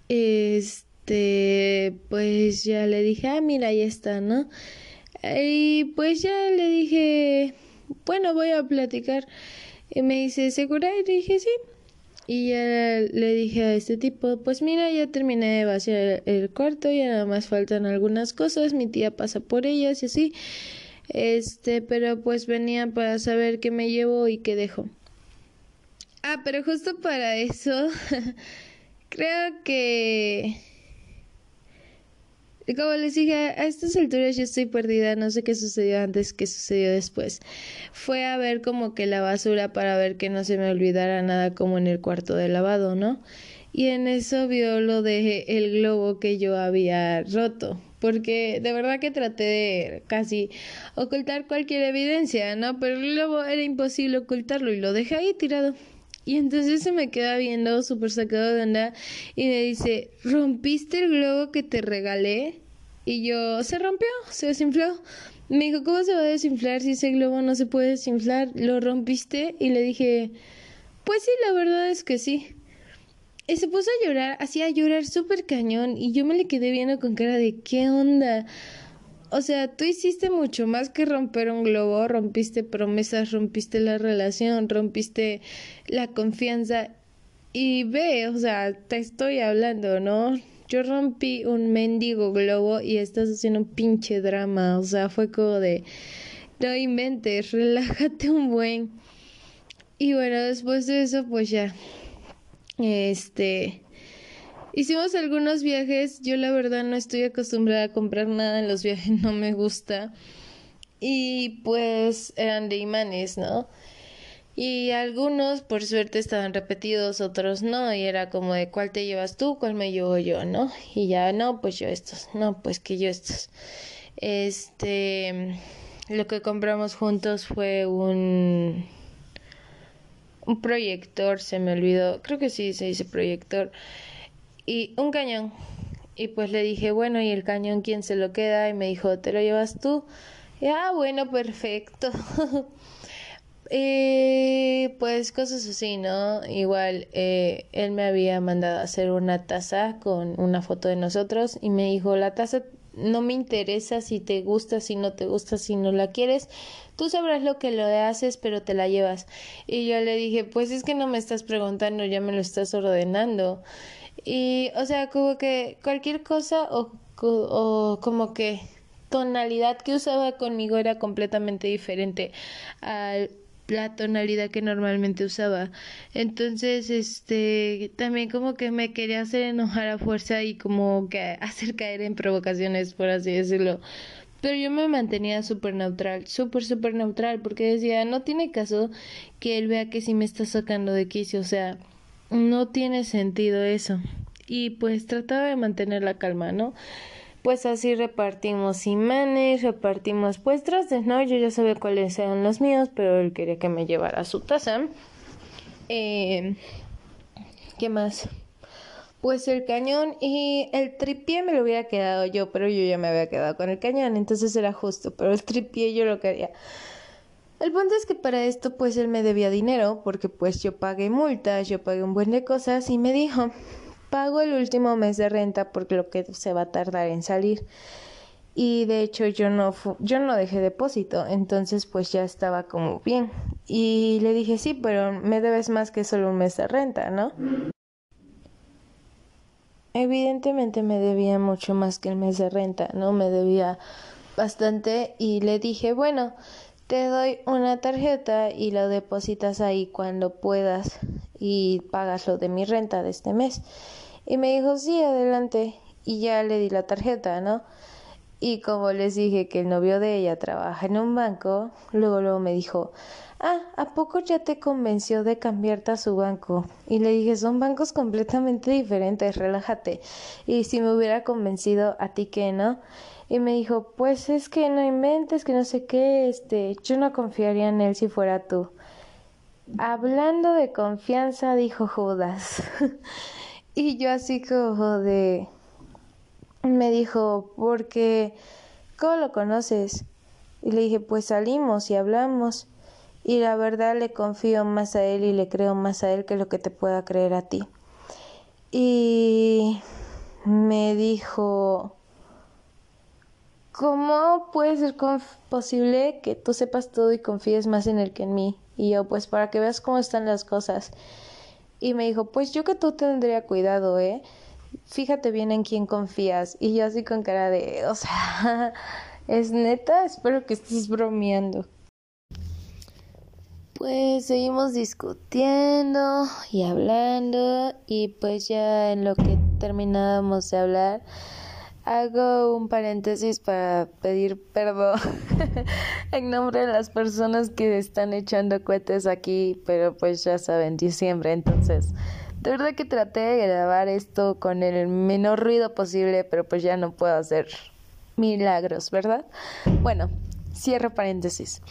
este, pues ya le dije, ah, mira, ahí está, ¿no? Y pues ya le dije, bueno, voy a platicar. Y me dice, ¿segura? Y dije, sí. Y ya le dije a este tipo, pues mira, ya terminé de vaciar el cuarto, ya nada más faltan algunas cosas, mi tía pasa por ellas y así. Este, pero pues venía para saber qué me llevo y qué dejo. Ah, pero justo para eso, creo que como les dije, a estas alturas yo estoy perdida, no sé qué sucedió antes, qué sucedió después. Fue a ver como que la basura para ver que no se me olvidara nada como en el cuarto de lavado, ¿no? Y en eso vio lo de el globo que yo había roto, porque de verdad que traté de casi ocultar cualquier evidencia, ¿no? Pero el globo era imposible ocultarlo y lo dejé ahí tirado. Y entonces se me queda viendo súper sacado de onda y me dice, ¿rompiste el globo que te regalé? Y yo, se rompió, se desinfló. Me dijo, ¿cómo se va a desinflar si ese globo no se puede desinflar? ¿Lo rompiste? Y le dije, pues sí, la verdad es que sí. Y se puso a llorar, hacía llorar súper cañón y yo me le quedé viendo con cara de, ¿qué onda? O sea, tú hiciste mucho más que romper un globo, rompiste promesas, rompiste la relación, rompiste la confianza. Y ve, o sea, te estoy hablando, ¿no? Yo rompí un mendigo globo y estás haciendo un pinche drama. O sea, fue como de, no inventes, relájate un buen. Y bueno, después de eso, pues ya, este, Hicimos algunos viajes, yo la verdad no estoy acostumbrada a comprar nada en los viajes, no me gusta. Y pues eran de imanes, ¿no? Y algunos por suerte estaban repetidos, otros no, y era como de cuál te llevas tú, cuál me llevo yo, ¿no? Y ya no, pues yo estos, no, pues que yo estos. Este, lo que compramos juntos fue un un proyector, se me olvidó, creo que sí se dice proyector y un cañón. Y pues le dije, bueno, ¿y el cañón quién se lo queda? Y me dijo, ¿te lo llevas tú? Y, ah, bueno, perfecto. eh, pues cosas así, ¿no? Igual, eh, él me había mandado a hacer una taza con una foto de nosotros y me dijo, la taza no me interesa si te gusta, si no te gusta, si no la quieres. Tú sabrás lo que lo haces, pero te la llevas. Y yo le dije, pues es que no me estás preguntando, ya me lo estás ordenando. Y, o sea, como que cualquier cosa o, o como que tonalidad que usaba conmigo era completamente diferente a la tonalidad que normalmente usaba. Entonces, este, también como que me quería hacer enojar a fuerza y como que hacer caer en provocaciones, por así decirlo. Pero yo me mantenía súper neutral, súper, súper neutral, porque decía, no tiene caso que él vea que sí me está sacando de quicio, o sea, no tiene sentido eso. Y pues trataba de mantener la calma, ¿no? Pues así repartimos imanes, repartimos pues trastes, ¿no? Yo ya sabía cuáles eran los míos, pero él quería que me llevara su taza. Eh, ¿Qué más? Pues el cañón y el tripié me lo hubiera quedado yo, pero yo ya me había quedado con el cañón, entonces era justo, pero el tripié yo lo quería. El punto es que para esto pues él me debía dinero porque pues yo pagué multas, yo pagué un buen de cosas y me dijo, pago el último mes de renta porque lo que se va a tardar en salir. Y de hecho yo no yo no dejé depósito, entonces pues ya estaba como bien. Y le dije, "Sí, pero me debes más que solo un mes de renta, ¿no?" Evidentemente me debía mucho más que el mes de renta, ¿no? Me debía bastante y le dije, "Bueno, te doy una tarjeta y lo depositas ahí cuando puedas y pagas lo de mi renta de este mes. Y me dijo, sí, adelante. Y ya le di la tarjeta, ¿no? Y como les dije que el novio de ella trabaja en un banco, luego luego me dijo, ah, ¿a poco ya te convenció de cambiarte a su banco? Y le dije, son bancos completamente diferentes, relájate. Y si me hubiera convencido a ti que no. Y me dijo, pues es que no inventes, que no sé qué, este, yo no confiaría en él si fuera tú. Hablando de confianza, dijo Judas. y yo así como de... Me dijo, porque... ¿Cómo lo conoces? Y le dije, pues salimos y hablamos. Y la verdad le confío más a él y le creo más a él que lo que te pueda creer a ti. Y me dijo, ¿cómo puede ser posible que tú sepas todo y confíes más en él que en mí? Y yo, pues para que veas cómo están las cosas. Y me dijo, pues yo que tú tendría cuidado, ¿eh? Fíjate bien en quién confías. Y yo así con cara de, o sea, es neta, espero que estés bromeando. Pues seguimos discutiendo y hablando y pues ya en lo que terminábamos de hablar, Hago un paréntesis para pedir perdón en nombre de las personas que están echando cohetes aquí, pero pues ya saben, diciembre, entonces de verdad que traté de grabar esto con el menor ruido posible, pero pues ya no puedo hacer milagros, ¿verdad? Bueno, cierro paréntesis.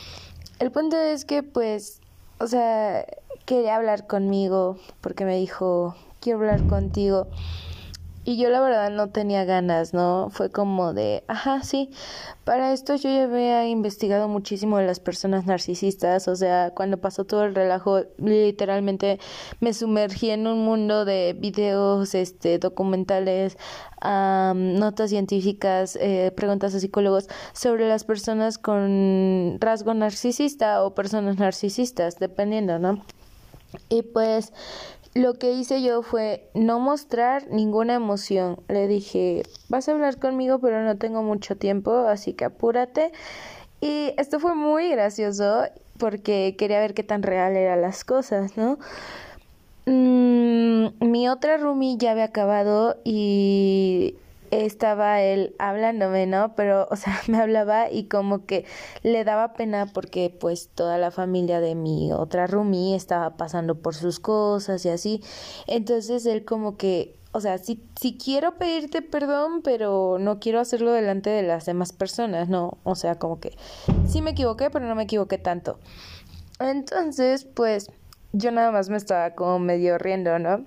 El punto es que pues, o sea, quería hablar conmigo porque me dijo, quiero hablar contigo. Y yo la verdad no tenía ganas, ¿no? Fue como de, ajá, sí, para esto yo ya había investigado muchísimo de las personas narcisistas, o sea, cuando pasó todo el relajo, literalmente me sumergí en un mundo de videos, este, documentales, notas científicas, eh, preguntas a psicólogos sobre las personas con rasgo narcisista o personas narcisistas, dependiendo, ¿no? Y pues lo que hice yo fue no mostrar ninguna emoción. Le dije, vas a hablar conmigo, pero no tengo mucho tiempo, así que apúrate. Y esto fue muy gracioso porque quería ver qué tan real eran las cosas, ¿no? Mm, mi otra roomie ya había acabado y estaba él hablándome, ¿no? Pero, o sea, me hablaba y como que le daba pena porque pues toda la familia de mi otra roomie estaba pasando por sus cosas y así. Entonces él como que, o sea, sí, sí quiero pedirte perdón, pero no quiero hacerlo delante de las demás personas, ¿no? O sea, como que sí me equivoqué, pero no me equivoqué tanto. Entonces, pues yo nada más me estaba como medio riendo, ¿no?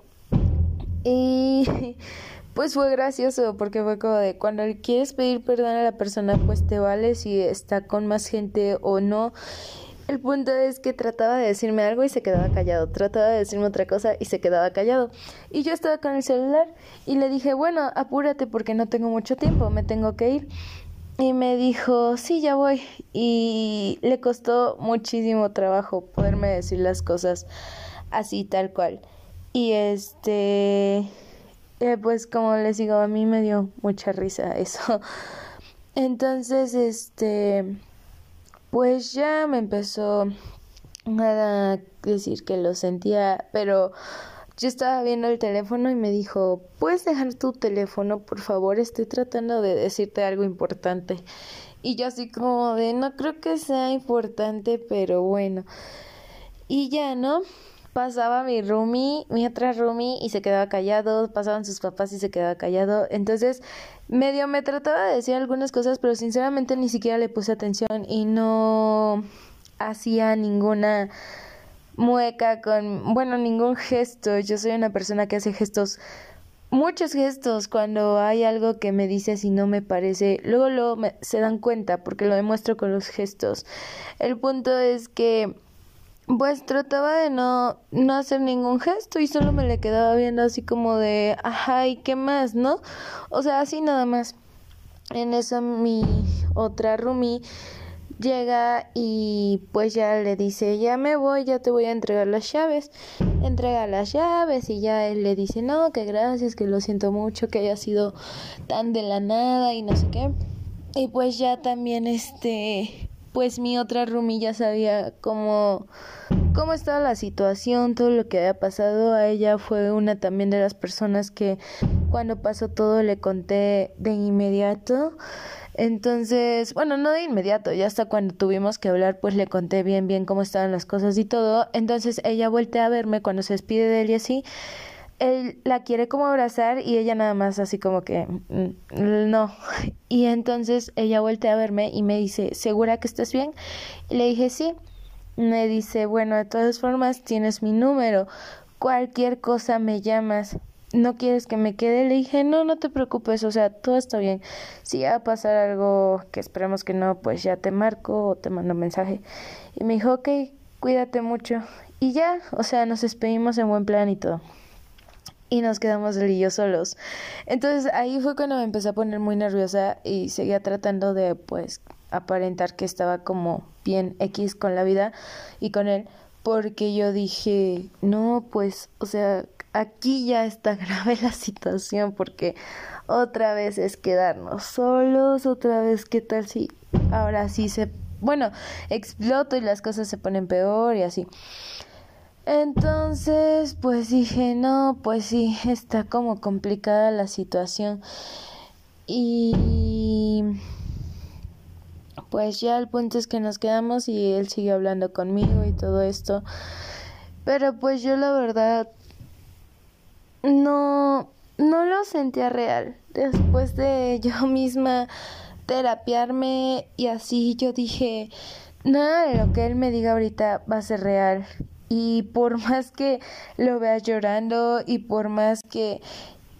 Y pues fue gracioso porque fue como de cuando quieres pedir perdón a la persona pues te vale si está con más gente o no. El punto es que trataba de decirme algo y se quedaba callado, trataba de decirme otra cosa y se quedaba callado. Y yo estaba con el celular y le dije, bueno, apúrate porque no tengo mucho tiempo, me tengo que ir. Y me dijo, sí, ya voy. Y le costó muchísimo trabajo poderme decir las cosas así, tal cual. Y este eh, pues como les digo, a mí me dio mucha risa eso. Entonces, este, pues ya me empezó a decir que lo sentía, pero yo estaba viendo el teléfono y me dijo, ¿puedes dejar tu teléfono, por favor? Estoy tratando de decirte algo importante. Y yo así como de, no creo que sea importante, pero bueno. Y ya, ¿no? Pasaba mi roomie, mi otra roomie y se quedaba callado, pasaban sus papás y se quedaba callado. Entonces, medio me trataba de decir algunas cosas, pero sinceramente ni siquiera le puse atención y no hacía ninguna mueca con, bueno, ningún gesto. Yo soy una persona que hace gestos muchos gestos cuando hay algo que me dice si no me parece, luego se dan cuenta porque lo demuestro con los gestos. El punto es que pues trataba de no, no hacer ningún gesto y solo me le quedaba viendo así como de, ajá, ¿y qué más, no? O sea, así nada más. En eso mi otra roomie llega y pues ya le dice, ya me voy, ya te voy a entregar las llaves. Entrega las llaves y ya él le dice, no, que gracias, que lo siento mucho, que haya sido tan de la nada y no sé qué. Y pues ya también este, pues mi otra roomie ya sabía cómo cómo estaba la situación, todo lo que había pasado. A ella fue una también de las personas que cuando pasó todo le conté de inmediato. Entonces, bueno, no de inmediato, ya hasta cuando tuvimos que hablar, pues le conté bien, bien cómo estaban las cosas y todo. Entonces ella vuelve a verme cuando se despide de él y así. Él la quiere como abrazar y ella nada más así como que mm, no. Y entonces ella vuelve a verme y me dice, ¿segura que estás bien? Y le dije, sí. Me dice, bueno, de todas formas tienes mi número. Cualquier cosa me llamas no quieres que me quede, le dije, no, no te preocupes, o sea, todo está bien. Si va a pasar algo que esperemos que no, pues ya te marco o te mando un mensaje. Y me dijo, ok, cuídate mucho. Y ya, o sea, nos despedimos en buen plan y todo. Y nos quedamos él y yo solos. Entonces ahí fue cuando me empecé a poner muy nerviosa y seguía tratando de, pues, aparentar que estaba como bien X con la vida y con él. Porque yo dije, no, pues, o sea, aquí ya está grave la situación porque otra vez es quedarnos solos, otra vez qué tal si ahora sí se, bueno, exploto y las cosas se ponen peor y así. Entonces, pues dije, no, pues sí, está como complicada la situación. Y pues ya el punto es que nos quedamos y él sigue hablando conmigo y todo esto. Pero pues yo la verdad no, no lo sentía real. Después de yo misma terapiarme y así yo dije, nada de lo que él me diga ahorita va a ser real. Y por más que lo vea llorando y por más que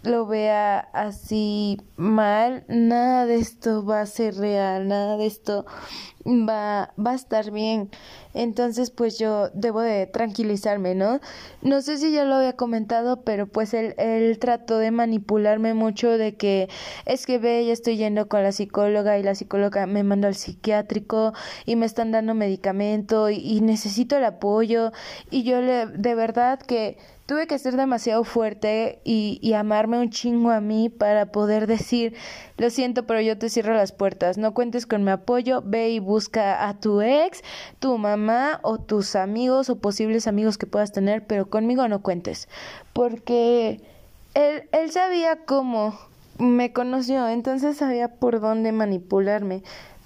lo vea así mal, nada de esto va a ser real, nada de esto va, va a estar bien. Entonces, pues yo debo de tranquilizarme, ¿no? No sé si ya lo había comentado, pero pues él, él trató de manipularme mucho de que es que ve, ya estoy yendo con la psicóloga y la psicóloga me mandó al psiquiátrico y me están dando medicamento y, y necesito el apoyo y yo le, de verdad que tuve que ser demasiado fuerte y, y, amarme un chingo a mí para poder decir, lo siento, pero yo te cierro las puertas, no cuentes con mi apoyo, ve y busca a tu ex, tu mamá o tus amigos o posibles amigos que puedas tener, pero conmigo no cuentes, porque él, él sabía cómo me conoció, entonces sabía por dónde manipularme,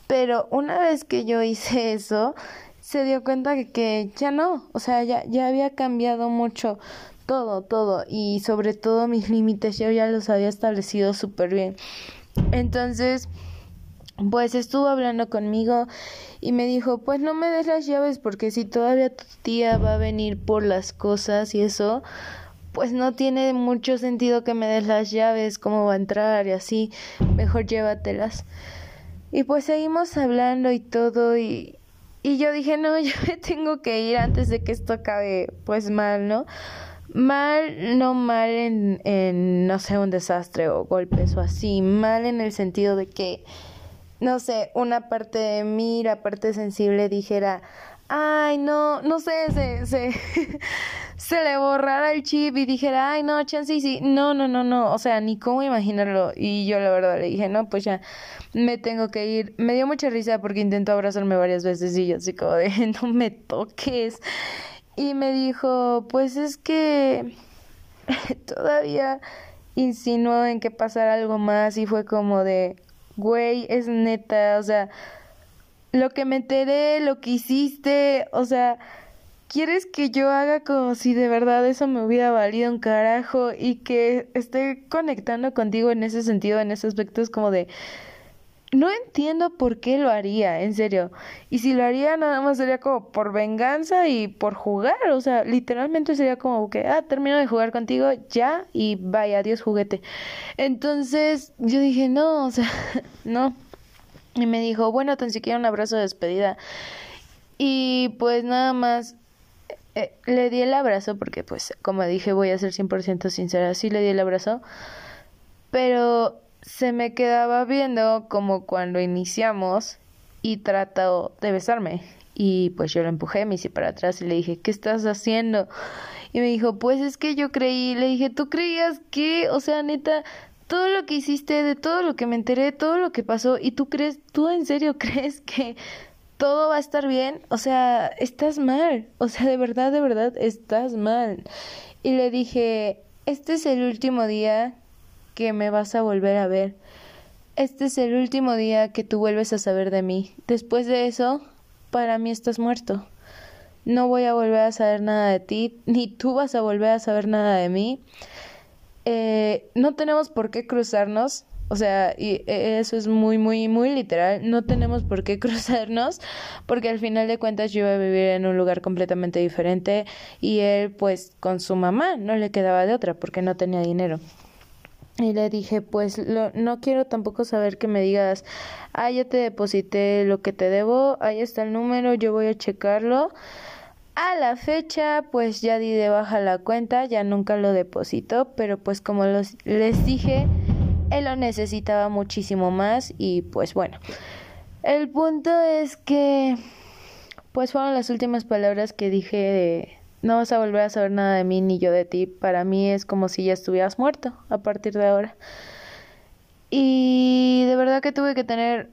pero una vez que yo hice eso, se dio cuenta que, que ya no, o sea, ya, ya había cambiado mucho todo, todo y sobre todo mis límites yo ya los había establecido súper bien. Entonces, pues estuvo hablando conmigo y me dijo, pues no me des las llaves porque si todavía tu tía va a venir por las cosas y eso, pues no tiene mucho sentido que me des las llaves, cómo va a entrar y así, mejor llévatelas. Y pues seguimos hablando y todo y, y yo dije, no, yo me tengo que ir antes de que esto acabe pues mal, ¿no? Mal, no mal en, en, no sé, un desastre o golpes o así, mal en el sentido de que, no sé, una parte de mí, la parte sensible dijera, ay, no, no sé, se, se, se le borrara el chip y dijera, ay, no, chance sí, no, no, no, no, o sea, ni cómo imaginarlo. Y yo la verdad le dije, no, pues ya me tengo que ir. Me dio mucha risa porque intentó abrazarme varias veces y yo así como de, no me toques y me dijo, pues es que todavía insinuó en que pasara algo más y fue como de, güey, es neta, o sea, lo que me enteré, lo que hiciste, o sea, ¿quieres que yo haga como si de verdad eso me hubiera valido un carajo y que esté conectando contigo en ese sentido, en ese aspecto es como de, no entiendo por qué lo haría, en serio. Y si lo haría nada más sería como por venganza y por jugar, o sea, literalmente sería como que, ah, termino de jugar contigo ya y vaya, adiós juguete. Entonces yo dije, no, o sea, no. Y me dijo, bueno, tan siquiera un abrazo de despedida. Y pues nada más eh, le di el abrazo porque pues como dije voy a ser 100% sincera, sí le di el abrazo. Pero se me quedaba viendo como cuando iniciamos y trató de besarme. Y pues yo lo empujé, me hice para atrás y le dije, ¿qué estás haciendo? Y me dijo, pues es que yo creí, le dije, ¿tú creías que? O sea, neta, todo lo que hiciste, de todo lo que me enteré, todo lo que pasó, y tú crees, tú en serio crees que todo va a estar bien, o sea, estás mal, o sea, de verdad, de verdad, estás mal. Y le dije, este es el último día que me vas a volver a ver. Este es el último día que tú vuelves a saber de mí. Después de eso, para mí estás muerto. No voy a volver a saber nada de ti, ni tú vas a volver a saber nada de mí. Eh, no tenemos por qué cruzarnos, o sea, y e, eso es muy, muy, muy literal. No tenemos por qué cruzarnos porque al final de cuentas yo iba a vivir en un lugar completamente diferente y él pues con su mamá no le quedaba de otra porque no tenía dinero. Y le dije, pues no quiero tampoco saber que me digas, ah, ya te deposité lo que te debo, ahí está el número, yo voy a checarlo. A la fecha, pues ya di de baja la cuenta, ya nunca lo deposito, pero pues como los, les dije, él lo necesitaba muchísimo más y pues bueno. El punto es que, pues fueron las últimas palabras que dije de no vas a volver a saber nada de mí ni yo de ti. Para mí es como si ya estuvieras muerto a partir de ahora. Y de verdad que tuve que tener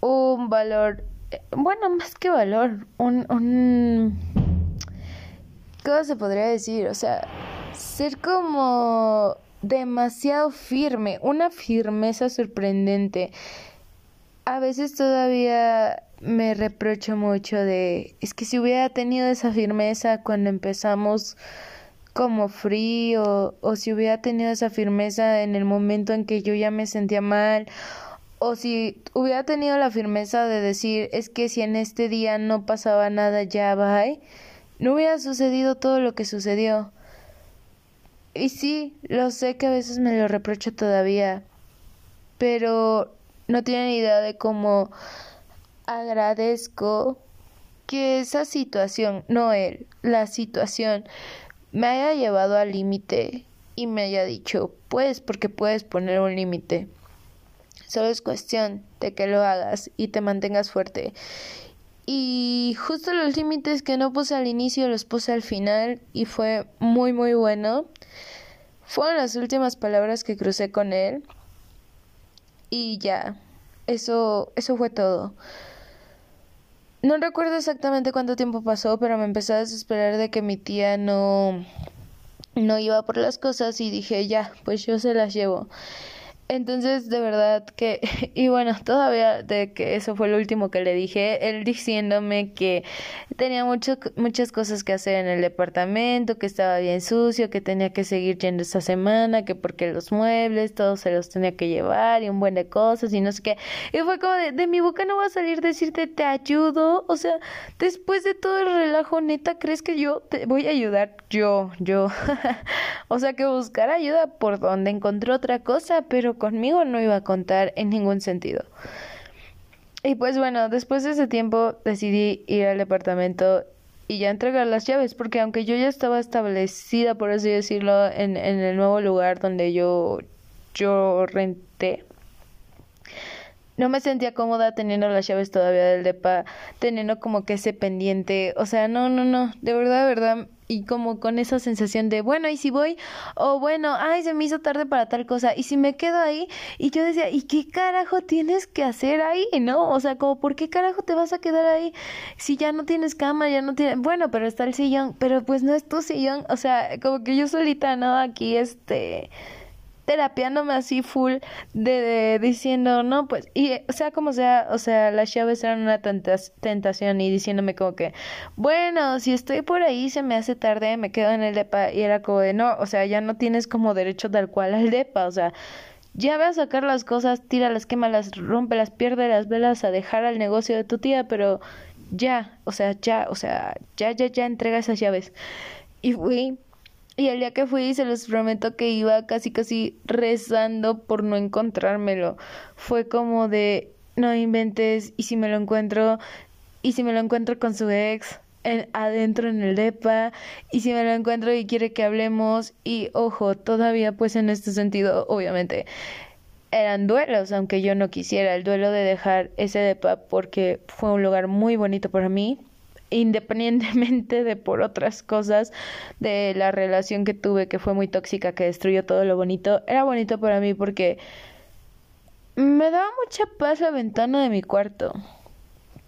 un valor, eh, bueno, más que valor, un, un... ¿Cómo se podría decir? O sea, ser como demasiado firme, una firmeza sorprendente. A veces todavía me reprocho mucho de, es que si hubiera tenido esa firmeza cuando empezamos como frío, o si hubiera tenido esa firmeza en el momento en que yo ya me sentía mal, o si hubiera tenido la firmeza de decir, es que si en este día no pasaba nada, ya bye, no hubiera sucedido todo lo que sucedió. Y sí, lo sé que a veces me lo reprocho todavía, pero no tienen idea de cómo agradezco que esa situación, no él, la situación, me haya llevado al límite y me haya dicho, pues, porque puedes poner un límite. Solo es cuestión de que lo hagas y te mantengas fuerte. Y justo los límites que no puse al inicio los puse al final y fue muy muy bueno. Fueron las últimas palabras que crucé con él. Y ya, eso eso fue todo. No recuerdo exactamente cuánto tiempo pasó, pero me empecé a desesperar de que mi tía no no iba por las cosas y dije, ya, pues yo se las llevo. Entonces, de verdad que, y bueno, todavía de que eso fue lo último que le dije, él diciéndome que tenía mucho, muchas cosas que hacer en el departamento, que estaba bien sucio, que tenía que seguir yendo esa semana, que porque los muebles, todos se los tenía que llevar y un buen de cosas y no sé qué. Y fue como de, de mi boca no va a salir decirte te ayudo, o sea, después de todo el relajo, neta, ¿crees que yo te voy a ayudar? Yo, yo. o sea, que buscar ayuda por donde encontré otra cosa, pero conmigo no iba a contar en ningún sentido. Y pues bueno, después de ese tiempo decidí ir al departamento y ya entregar las llaves, porque aunque yo ya estaba establecida, por así decirlo, en, en el nuevo lugar donde yo, yo renté, no me sentía cómoda teniendo las llaves todavía del depa, teniendo como que ese pendiente, o sea, no, no, no, de verdad, de verdad, y como con esa sensación de, bueno, ¿y si voy? O bueno, ay, se me hizo tarde para tal cosa, y si me quedo ahí, y yo decía, ¿y qué carajo tienes que hacer ahí? ¿No? O sea, como, ¿por qué carajo te vas a quedar ahí si ya no tienes cama, ya no tienes, bueno, pero está el sillón, pero pues no es tu sillón, o sea, como que yo solita, ¿no? Aquí, este terapiándome así full de, diciendo, no, pues, y sea como sea, o sea, las llaves eran una tentación y diciéndome como que, bueno, si estoy por ahí, se me hace tarde, me quedo en el depa y era como de, no, o sea, ya no tienes como derecho tal cual al depa, o sea, ya ve a sacar las cosas, tíralas, quémalas, rompelas, las velas a dejar al negocio de tu tía, pero ya, o sea, ya, o sea, ya, ya, ya entrega esas llaves. Y fui y el día que fui, se los prometo que iba casi casi rezando por no encontrármelo. Fue como de, no inventes, y si me lo encuentro, y si me lo encuentro con su ex, en, adentro en el DEPA, y si me lo encuentro y quiere que hablemos, y ojo, todavía pues en este sentido, obviamente, eran duelos, aunque yo no quisiera, el duelo de dejar ese DEPA porque fue un lugar muy bonito para mí independientemente de por otras cosas de la relación que tuve que fue muy tóxica que destruyó todo lo bonito era bonito para mí porque me daba mucha paz la ventana de mi cuarto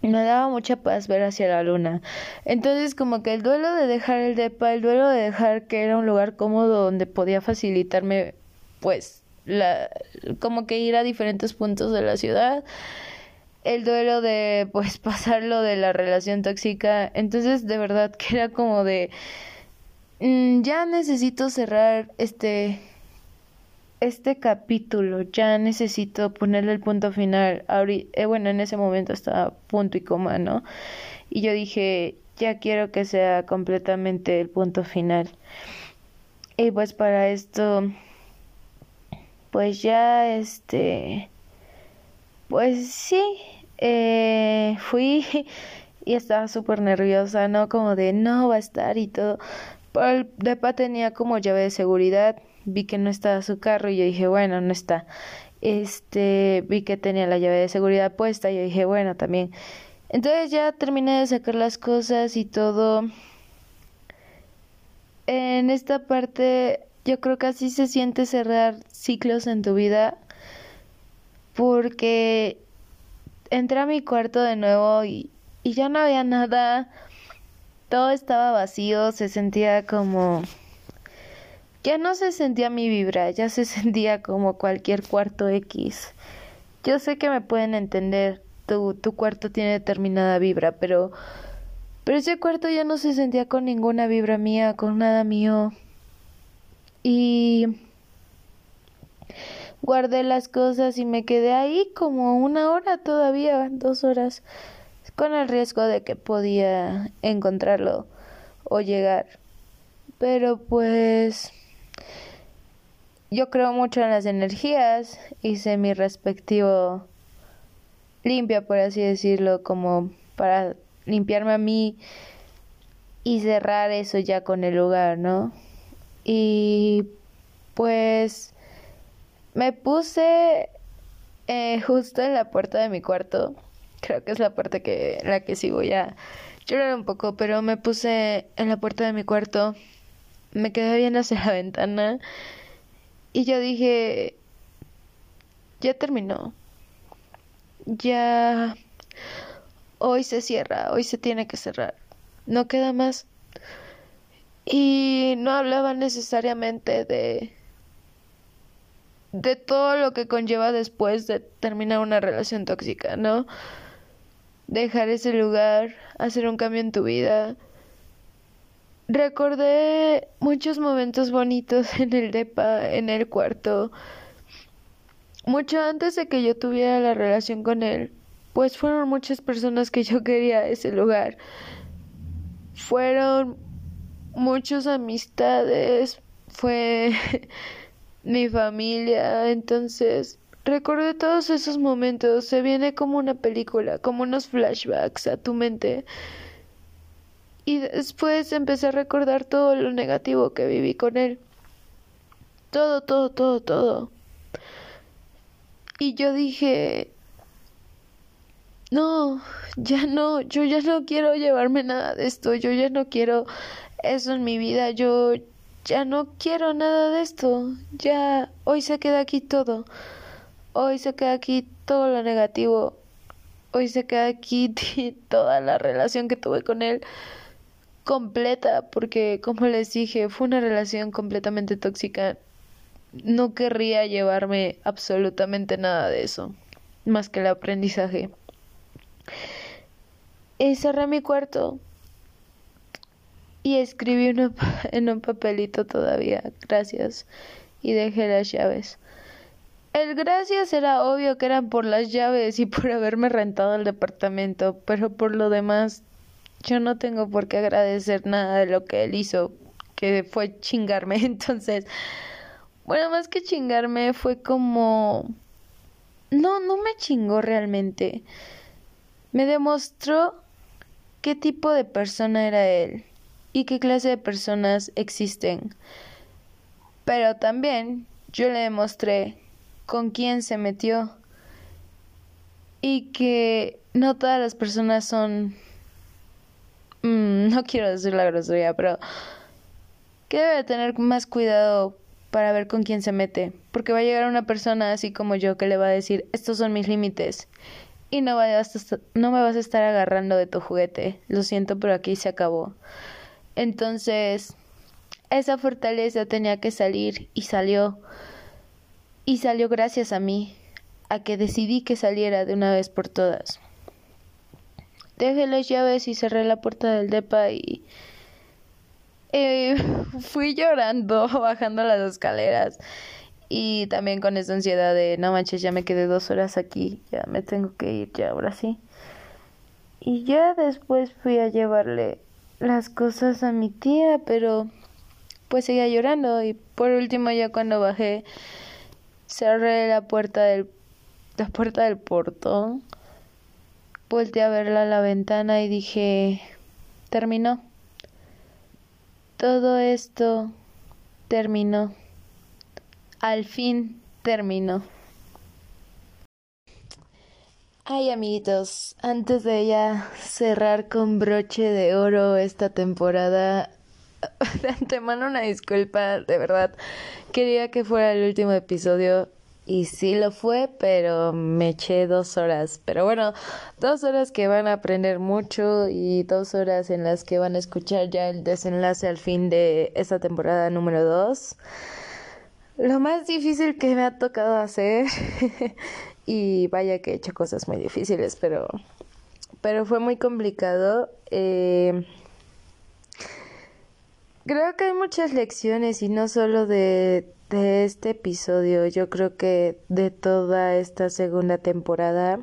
me daba mucha paz ver hacia la luna. Entonces como que el duelo de dejar el depa, el duelo de dejar que era un lugar cómodo donde podía facilitarme pues la como que ir a diferentes puntos de la ciudad, el duelo de pues pasarlo de la relación tóxica, entonces de verdad que era como de mm, ya necesito cerrar este este capítulo ya necesito ponerle el punto final. Ahorita, eh, bueno, en ese momento estaba punto y coma, ¿no? Y yo dije, ya quiero que sea completamente el punto final. Y pues para esto, pues ya, este, pues sí, eh, fui y estaba súper nerviosa, ¿no? Como de no va a estar y todo. Pero el depa tenía como llave de seguridad vi que no estaba su carro y yo dije, bueno, no está. Este, vi que tenía la llave de seguridad puesta y yo dije, bueno, también. Entonces ya terminé de sacar las cosas y todo. En esta parte yo creo que así se siente cerrar ciclos en tu vida porque entré a mi cuarto de nuevo y, y ya no había nada, todo estaba vacío, se sentía como ya no se sentía mi vibra, ya se sentía como cualquier cuarto X. Yo sé que me pueden entender, tu, tu cuarto tiene determinada vibra, pero, pero ese cuarto ya no se sentía con ninguna vibra mía, con nada mío. Y guardé las cosas y me quedé ahí como una hora todavía, dos horas, con el riesgo de que podía encontrarlo o llegar. Pero pues yo creo mucho en las energías, hice mi respectivo limpia, por así decirlo, como para limpiarme a mí y cerrar eso ya con el lugar, ¿no? Y pues me puse eh, justo en la puerta de mi cuarto. Creo que es la puerta que la que sí voy a llorar un poco, pero me puse en la puerta de mi cuarto. Me quedé viendo hacia la ventana y yo dije, ya terminó. Ya hoy se cierra, hoy se tiene que cerrar. No queda más. Y no hablaba necesariamente de de todo lo que conlleva después de terminar una relación tóxica, ¿no? Dejar ese lugar, hacer un cambio en tu vida, recordé muchos momentos bonitos en el depa, en el cuarto. Mucho antes de que yo tuviera la relación con él, pues fueron muchas personas que yo quería ese lugar. Fueron muchas amistades, fue mi familia, entonces recordé todos esos momentos, se viene como una película, como unos flashbacks a tu mente y después empecé a recordar todo lo negativo que viví con él. Todo, todo, todo, todo. Y yo dije, no, ya no, yo ya no quiero llevarme nada de esto, yo ya no quiero eso en mi vida, yo ya no quiero nada de esto, ya hoy se queda aquí todo, hoy se queda aquí todo lo negativo, hoy se queda aquí toda la relación que tuve con él completa, porque como les dije, fue una relación completamente tóxica. No querría llevarme absolutamente nada de eso, más que el aprendizaje. Y cerré mi cuarto y escribí en un papelito todavía, gracias, y dejé las llaves. El gracias era obvio que eran por las llaves y por haberme rentado el departamento, pero por lo demás yo no tengo por qué agradecer nada de lo que él hizo, que fue chingarme. Entonces, bueno, más que chingarme fue como... No, no me chingó realmente. Me demostró qué tipo de persona era él y qué clase de personas existen. Pero también yo le demostré con quién se metió y que no todas las personas son Mm, no quiero decir la grosería, pero que debe tener más cuidado para ver con quién se mete, porque va a llegar una persona así como yo que le va a decir, estos son mis límites, y no, no me vas a estar agarrando de tu juguete. Lo siento, pero aquí se acabó. Entonces, esa fortaleza tenía que salir y salió. Y salió gracias a mí, a que decidí que saliera de una vez por todas. Dejé las llaves y cerré la puerta del depa y fui llorando bajando las escaleras y también con esa ansiedad de no manches ya me quedé dos horas aquí ya me tengo que ir ya ahora sí y ya después fui a llevarle las cosas a mi tía pero pues seguía llorando. Y por último ya cuando bajé cerré la puerta del la puerta del portón volteé a verla a la ventana y dije terminó. Todo esto terminó. Al fin terminó Ay amiguitos, antes de ya cerrar con broche de oro esta temporada, de antemano una disculpa, de verdad. Quería que fuera el último episodio y sí lo fue, pero me eché dos horas. Pero bueno, dos horas que van a aprender mucho y dos horas en las que van a escuchar ya el desenlace al fin de esta temporada número dos. Lo más difícil que me ha tocado hacer y vaya que he hecho cosas muy difíciles, pero pero fue muy complicado. Eh, Creo que hay muchas lecciones y no solo de, de este episodio, yo creo que de toda esta segunda temporada.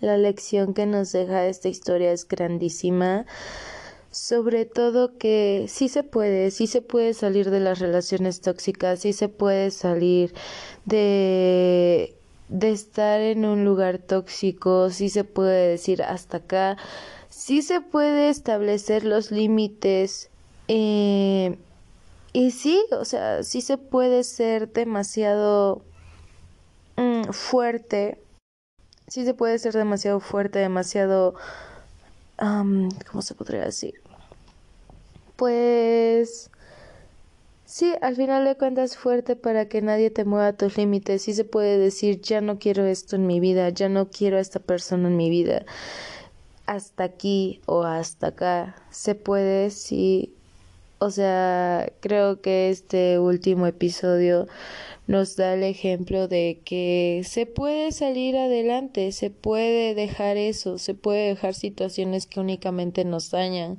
La lección que nos deja esta historia es grandísima. Sobre todo que sí se puede, sí se puede salir de las relaciones tóxicas, sí se puede salir de, de estar en un lugar tóxico, sí se puede decir hasta acá, sí se puede establecer los límites eh, y sí, o sea, sí se puede ser demasiado mm, fuerte. Sí se puede ser demasiado fuerte, demasiado... ¿Cómo se podría decir? Pues... Sí, al final de cuentas fuerte para que nadie te mueva tus límites. Sí se puede decir, ya no quiero esto en mi vida, ya no quiero a esta persona en mi vida. Hasta aquí o hasta acá. Se puede, sí, o sea, creo que este último episodio nos da el ejemplo de que se puede salir adelante, se puede dejar eso, se puede dejar situaciones que únicamente nos dañan.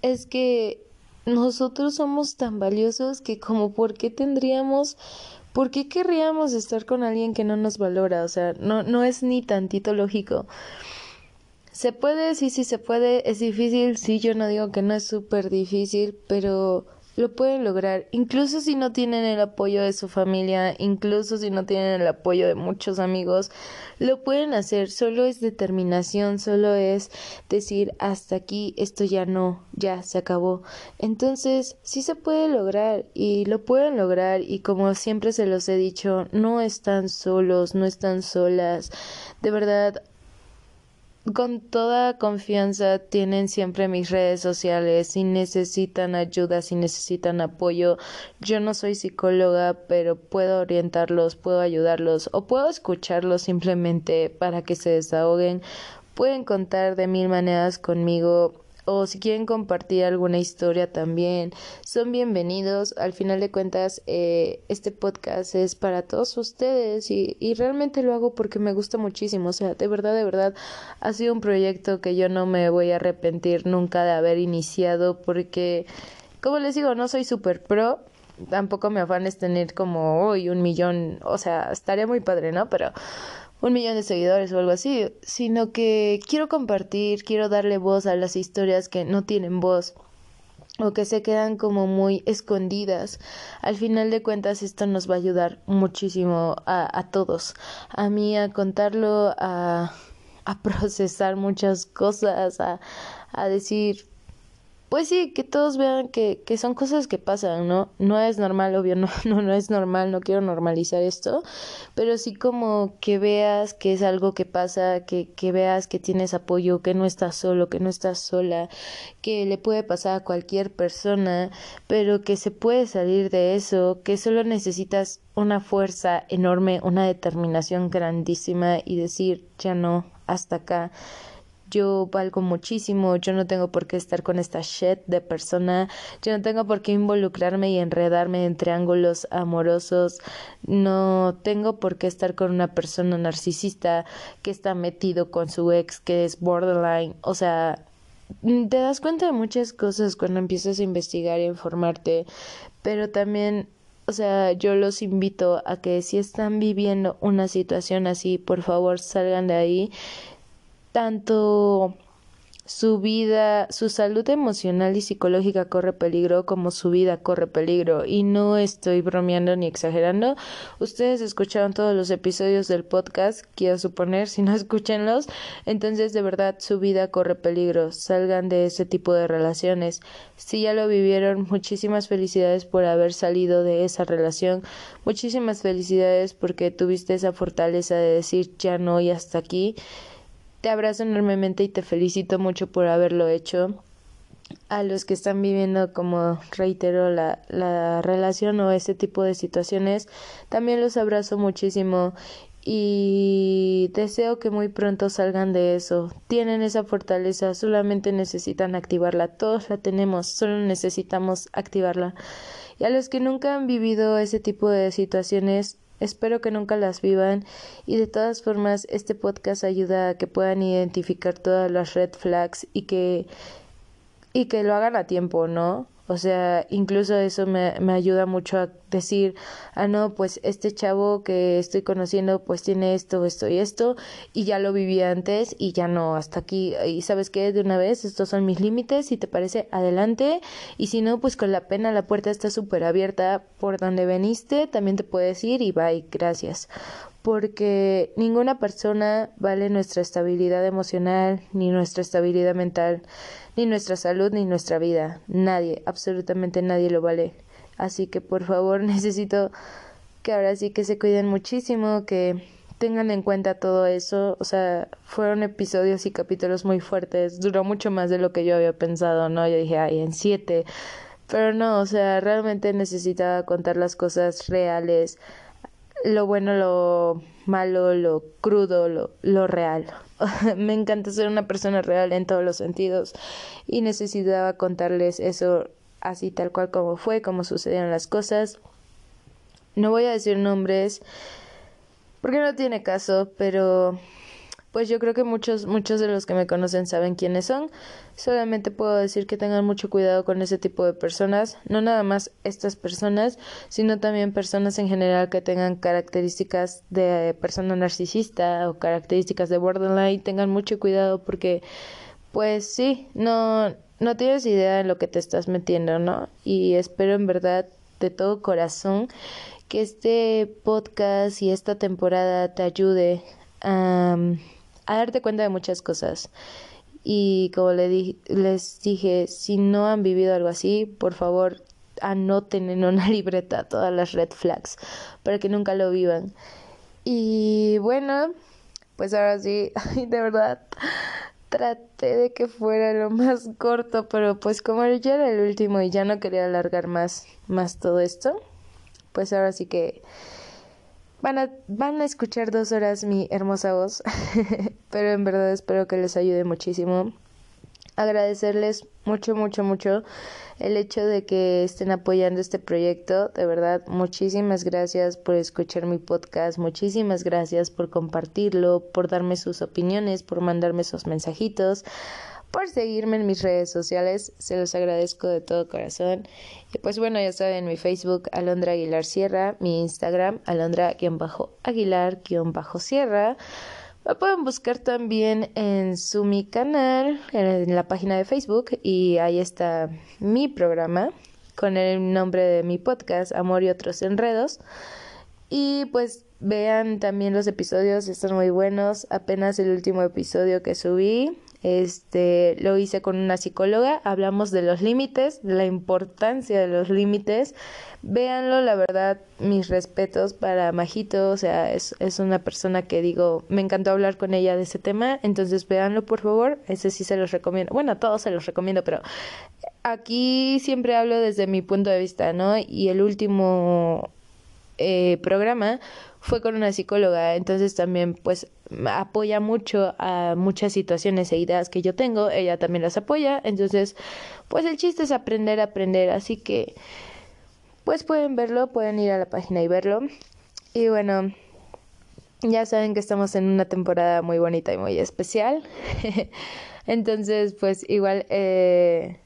Es que nosotros somos tan valiosos que como por qué tendríamos ¿Por qué querríamos estar con alguien que no nos valora? O sea, no, no es ni tantito lógico. Se puede, sí, sí se puede, es difícil, sí, yo no digo que no es súper difícil, pero lo pueden lograr, incluso si no tienen el apoyo de su familia, incluso si no tienen el apoyo de muchos amigos, lo pueden hacer, solo es determinación, solo es decir hasta aquí, esto ya no, ya se acabó. Entonces, sí se puede lograr y lo pueden lograr y como siempre se los he dicho, no están solos, no están solas. De verdad, con toda confianza tienen siempre mis redes sociales si necesitan ayuda, si necesitan apoyo. Yo no soy psicóloga, pero puedo orientarlos, puedo ayudarlos o puedo escucharlos simplemente para que se desahoguen. Pueden contar de mil maneras conmigo o si quieren compartir alguna historia también, son bienvenidos. Al final de cuentas, eh, este podcast es para todos ustedes y, y realmente lo hago porque me gusta muchísimo. O sea, de verdad, de verdad, ha sido un proyecto que yo no me voy a arrepentir nunca de haber iniciado porque, como les digo, no soy super pro. Tampoco me afanes tener como hoy un millón, o sea, estaría muy padre, ¿no? Pero un millón de seguidores o algo así, sino que quiero compartir, quiero darle voz a las historias que no tienen voz o que se quedan como muy escondidas. Al final de cuentas esto nos va a ayudar muchísimo a, a todos, a mí a contarlo, a, a procesar muchas cosas, a, a decir pues sí, que todos vean que, que son cosas que pasan, ¿no? No es normal, obvio, no, no, no es normal, no quiero normalizar esto, pero sí como que veas que es algo que pasa, que, que veas que tienes apoyo, que no estás solo, que no estás sola, que le puede pasar a cualquier persona, pero que se puede salir de eso, que solo necesitas una fuerza enorme, una determinación grandísima y decir, ya no, hasta acá yo valgo muchísimo, yo no tengo por qué estar con esta shit de persona, yo no tengo por qué involucrarme y enredarme en triángulos amorosos, no tengo por qué estar con una persona narcisista que está metido con su ex que es borderline, o sea, te das cuenta de muchas cosas cuando empiezas a investigar y a informarte, pero también o sea, yo los invito a que si están viviendo una situación así, por favor salgan de ahí tanto su vida, su salud emocional y psicológica corre peligro como su vida corre peligro. Y no estoy bromeando ni exagerando. Ustedes escucharon todos los episodios del podcast, quiero suponer, si no escúchenlos. Entonces, de verdad, su vida corre peligro. Salgan de ese tipo de relaciones. Si ya lo vivieron, muchísimas felicidades por haber salido de esa relación. Muchísimas felicidades porque tuviste esa fortaleza de decir ya no y hasta aquí. Te abrazo enormemente y te felicito mucho por haberlo hecho. A los que están viviendo, como reitero, la, la relación o ese tipo de situaciones, también los abrazo muchísimo y deseo que muy pronto salgan de eso. Tienen esa fortaleza, solamente necesitan activarla. Todos la tenemos, solo necesitamos activarla. Y a los que nunca han vivido ese tipo de situaciones, Espero que nunca las vivan y de todas formas este podcast ayuda a que puedan identificar todas las red flags y que y que lo hagan a tiempo, ¿no? O sea, incluso eso me, me ayuda mucho a decir, ah, no, pues este chavo que estoy conociendo pues tiene esto, esto y esto y ya lo viví antes y ya no, hasta aquí. Y sabes qué, de una vez, estos son mis límites, si te parece, adelante. Y si no, pues con la pena la puerta está súper abierta por donde veniste, también te puedes ir y bye, gracias porque ninguna persona vale nuestra estabilidad emocional, ni nuestra estabilidad mental, ni nuestra salud, ni nuestra vida. Nadie, absolutamente nadie lo vale. Así que por favor necesito que ahora sí que se cuiden muchísimo, que tengan en cuenta todo eso. O sea, fueron episodios y capítulos muy fuertes. Duró mucho más de lo que yo había pensado, ¿no? Yo dije, ay, en siete. Pero no, o sea, realmente necesitaba contar las cosas reales lo bueno, lo malo, lo crudo, lo, lo real. Me encanta ser una persona real en todos los sentidos y necesitaba contarles eso así tal cual como fue, como sucedieron las cosas. No voy a decir nombres porque no tiene caso, pero pues yo creo que muchos, muchos de los que me conocen saben quiénes son. Solamente puedo decir que tengan mucho cuidado con ese tipo de personas, no nada más estas personas, sino también personas en general que tengan características de persona narcisista o características de borderline, tengan mucho cuidado porque pues sí, no no tienes idea de lo que te estás metiendo, ¿no? Y espero en verdad de todo corazón que este podcast y esta temporada te ayude a a darte cuenta de muchas cosas. Y como le les dije, si no han vivido algo así, por favor anoten en una libreta todas las red flags para que nunca lo vivan. Y bueno, pues ahora sí, de verdad, traté de que fuera lo más corto, pero pues como ya era el último y ya no quería alargar más, más todo esto, pues ahora sí que Van a, van a escuchar dos horas mi hermosa voz, pero en verdad espero que les ayude muchísimo. Agradecerles mucho, mucho, mucho el hecho de que estén apoyando este proyecto. De verdad, muchísimas gracias por escuchar mi podcast, muchísimas gracias por compartirlo, por darme sus opiniones, por mandarme sus mensajitos por seguirme en mis redes sociales. Se los agradezco de todo corazón. Y pues bueno, ya saben, mi Facebook, Alondra Aguilar Sierra, mi Instagram, Alondra-Aguilar-Sierra. Me pueden buscar también en su mi canal, en la página de Facebook, y ahí está mi programa con el nombre de mi podcast, Amor y otros enredos. Y pues vean también los episodios, están muy buenos. Apenas el último episodio que subí Este, lo hice con una psicóloga, hablamos de los límites, de la importancia de los límites. Véanlo, la verdad, mis respetos para Majito, o sea, es, es una persona que digo, me encantó hablar con ella de ese tema, entonces véanlo por favor, ese sí se los recomiendo. Bueno, a todos se los recomiendo, pero aquí siempre hablo desde mi punto de vista, ¿no? Y el último eh, programa fue con una psicóloga, entonces también pues apoya mucho a muchas situaciones e ideas que yo tengo, ella también las apoya, entonces pues el chiste es aprender aprender, así que pues pueden verlo, pueden ir a la página y verlo. Y bueno, ya saben que estamos en una temporada muy bonita y muy especial. entonces pues igual eh,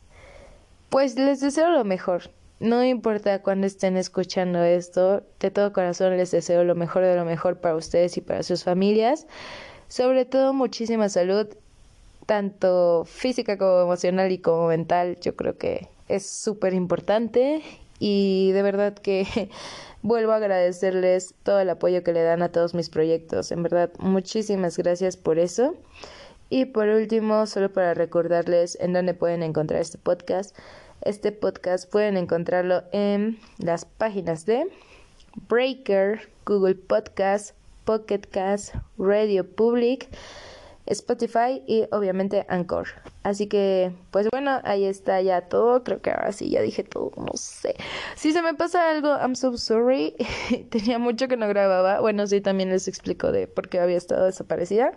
pues les deseo lo mejor. No importa cuándo estén escuchando esto, de todo corazón les deseo lo mejor de lo mejor para ustedes y para sus familias. Sobre todo muchísima salud, tanto física como emocional y como mental. Yo creo que es súper importante y de verdad que vuelvo a agradecerles todo el apoyo que le dan a todos mis proyectos. En verdad, muchísimas gracias por eso. Y por último, solo para recordarles en dónde pueden encontrar este podcast. Este podcast pueden encontrarlo en las páginas de Breaker, Google Podcast, Pocket Cast, Radio Public, Spotify y obviamente Anchor. Así que, pues bueno, ahí está ya todo. Creo que ahora sí ya dije todo, no sé. Si se me pasa algo, I'm so sorry. Tenía mucho que no grababa. Bueno, sí, también les explico de por qué había estado desaparecida.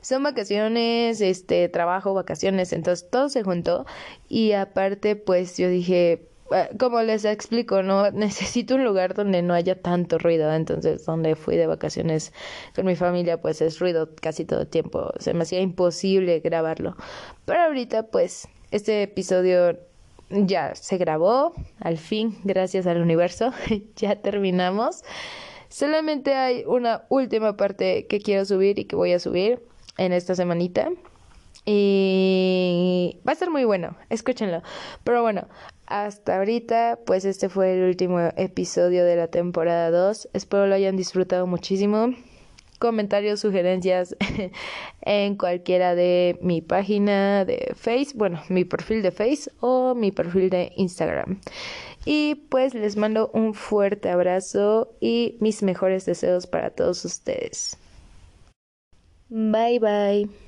Son vacaciones, este, trabajo, vacaciones, entonces todo se juntó y aparte pues yo dije, ah, como les explico, no necesito un lugar donde no haya tanto ruido, entonces donde fui de vacaciones con mi familia pues es ruido casi todo el tiempo, se me hacía imposible grabarlo. Pero ahorita pues este episodio ya se grabó, al fin, gracias al universo, ya terminamos. Solamente hay una última parte que quiero subir y que voy a subir en esta semanita. Y va a ser muy bueno, escúchenlo. Pero bueno, hasta ahorita, pues este fue el último episodio de la temporada 2. Espero lo hayan disfrutado muchísimo. Comentarios, sugerencias en cualquiera de mi página de Face, bueno, mi perfil de Face o mi perfil de Instagram. Y pues les mando un fuerte abrazo y mis mejores deseos para todos ustedes. Bye bye.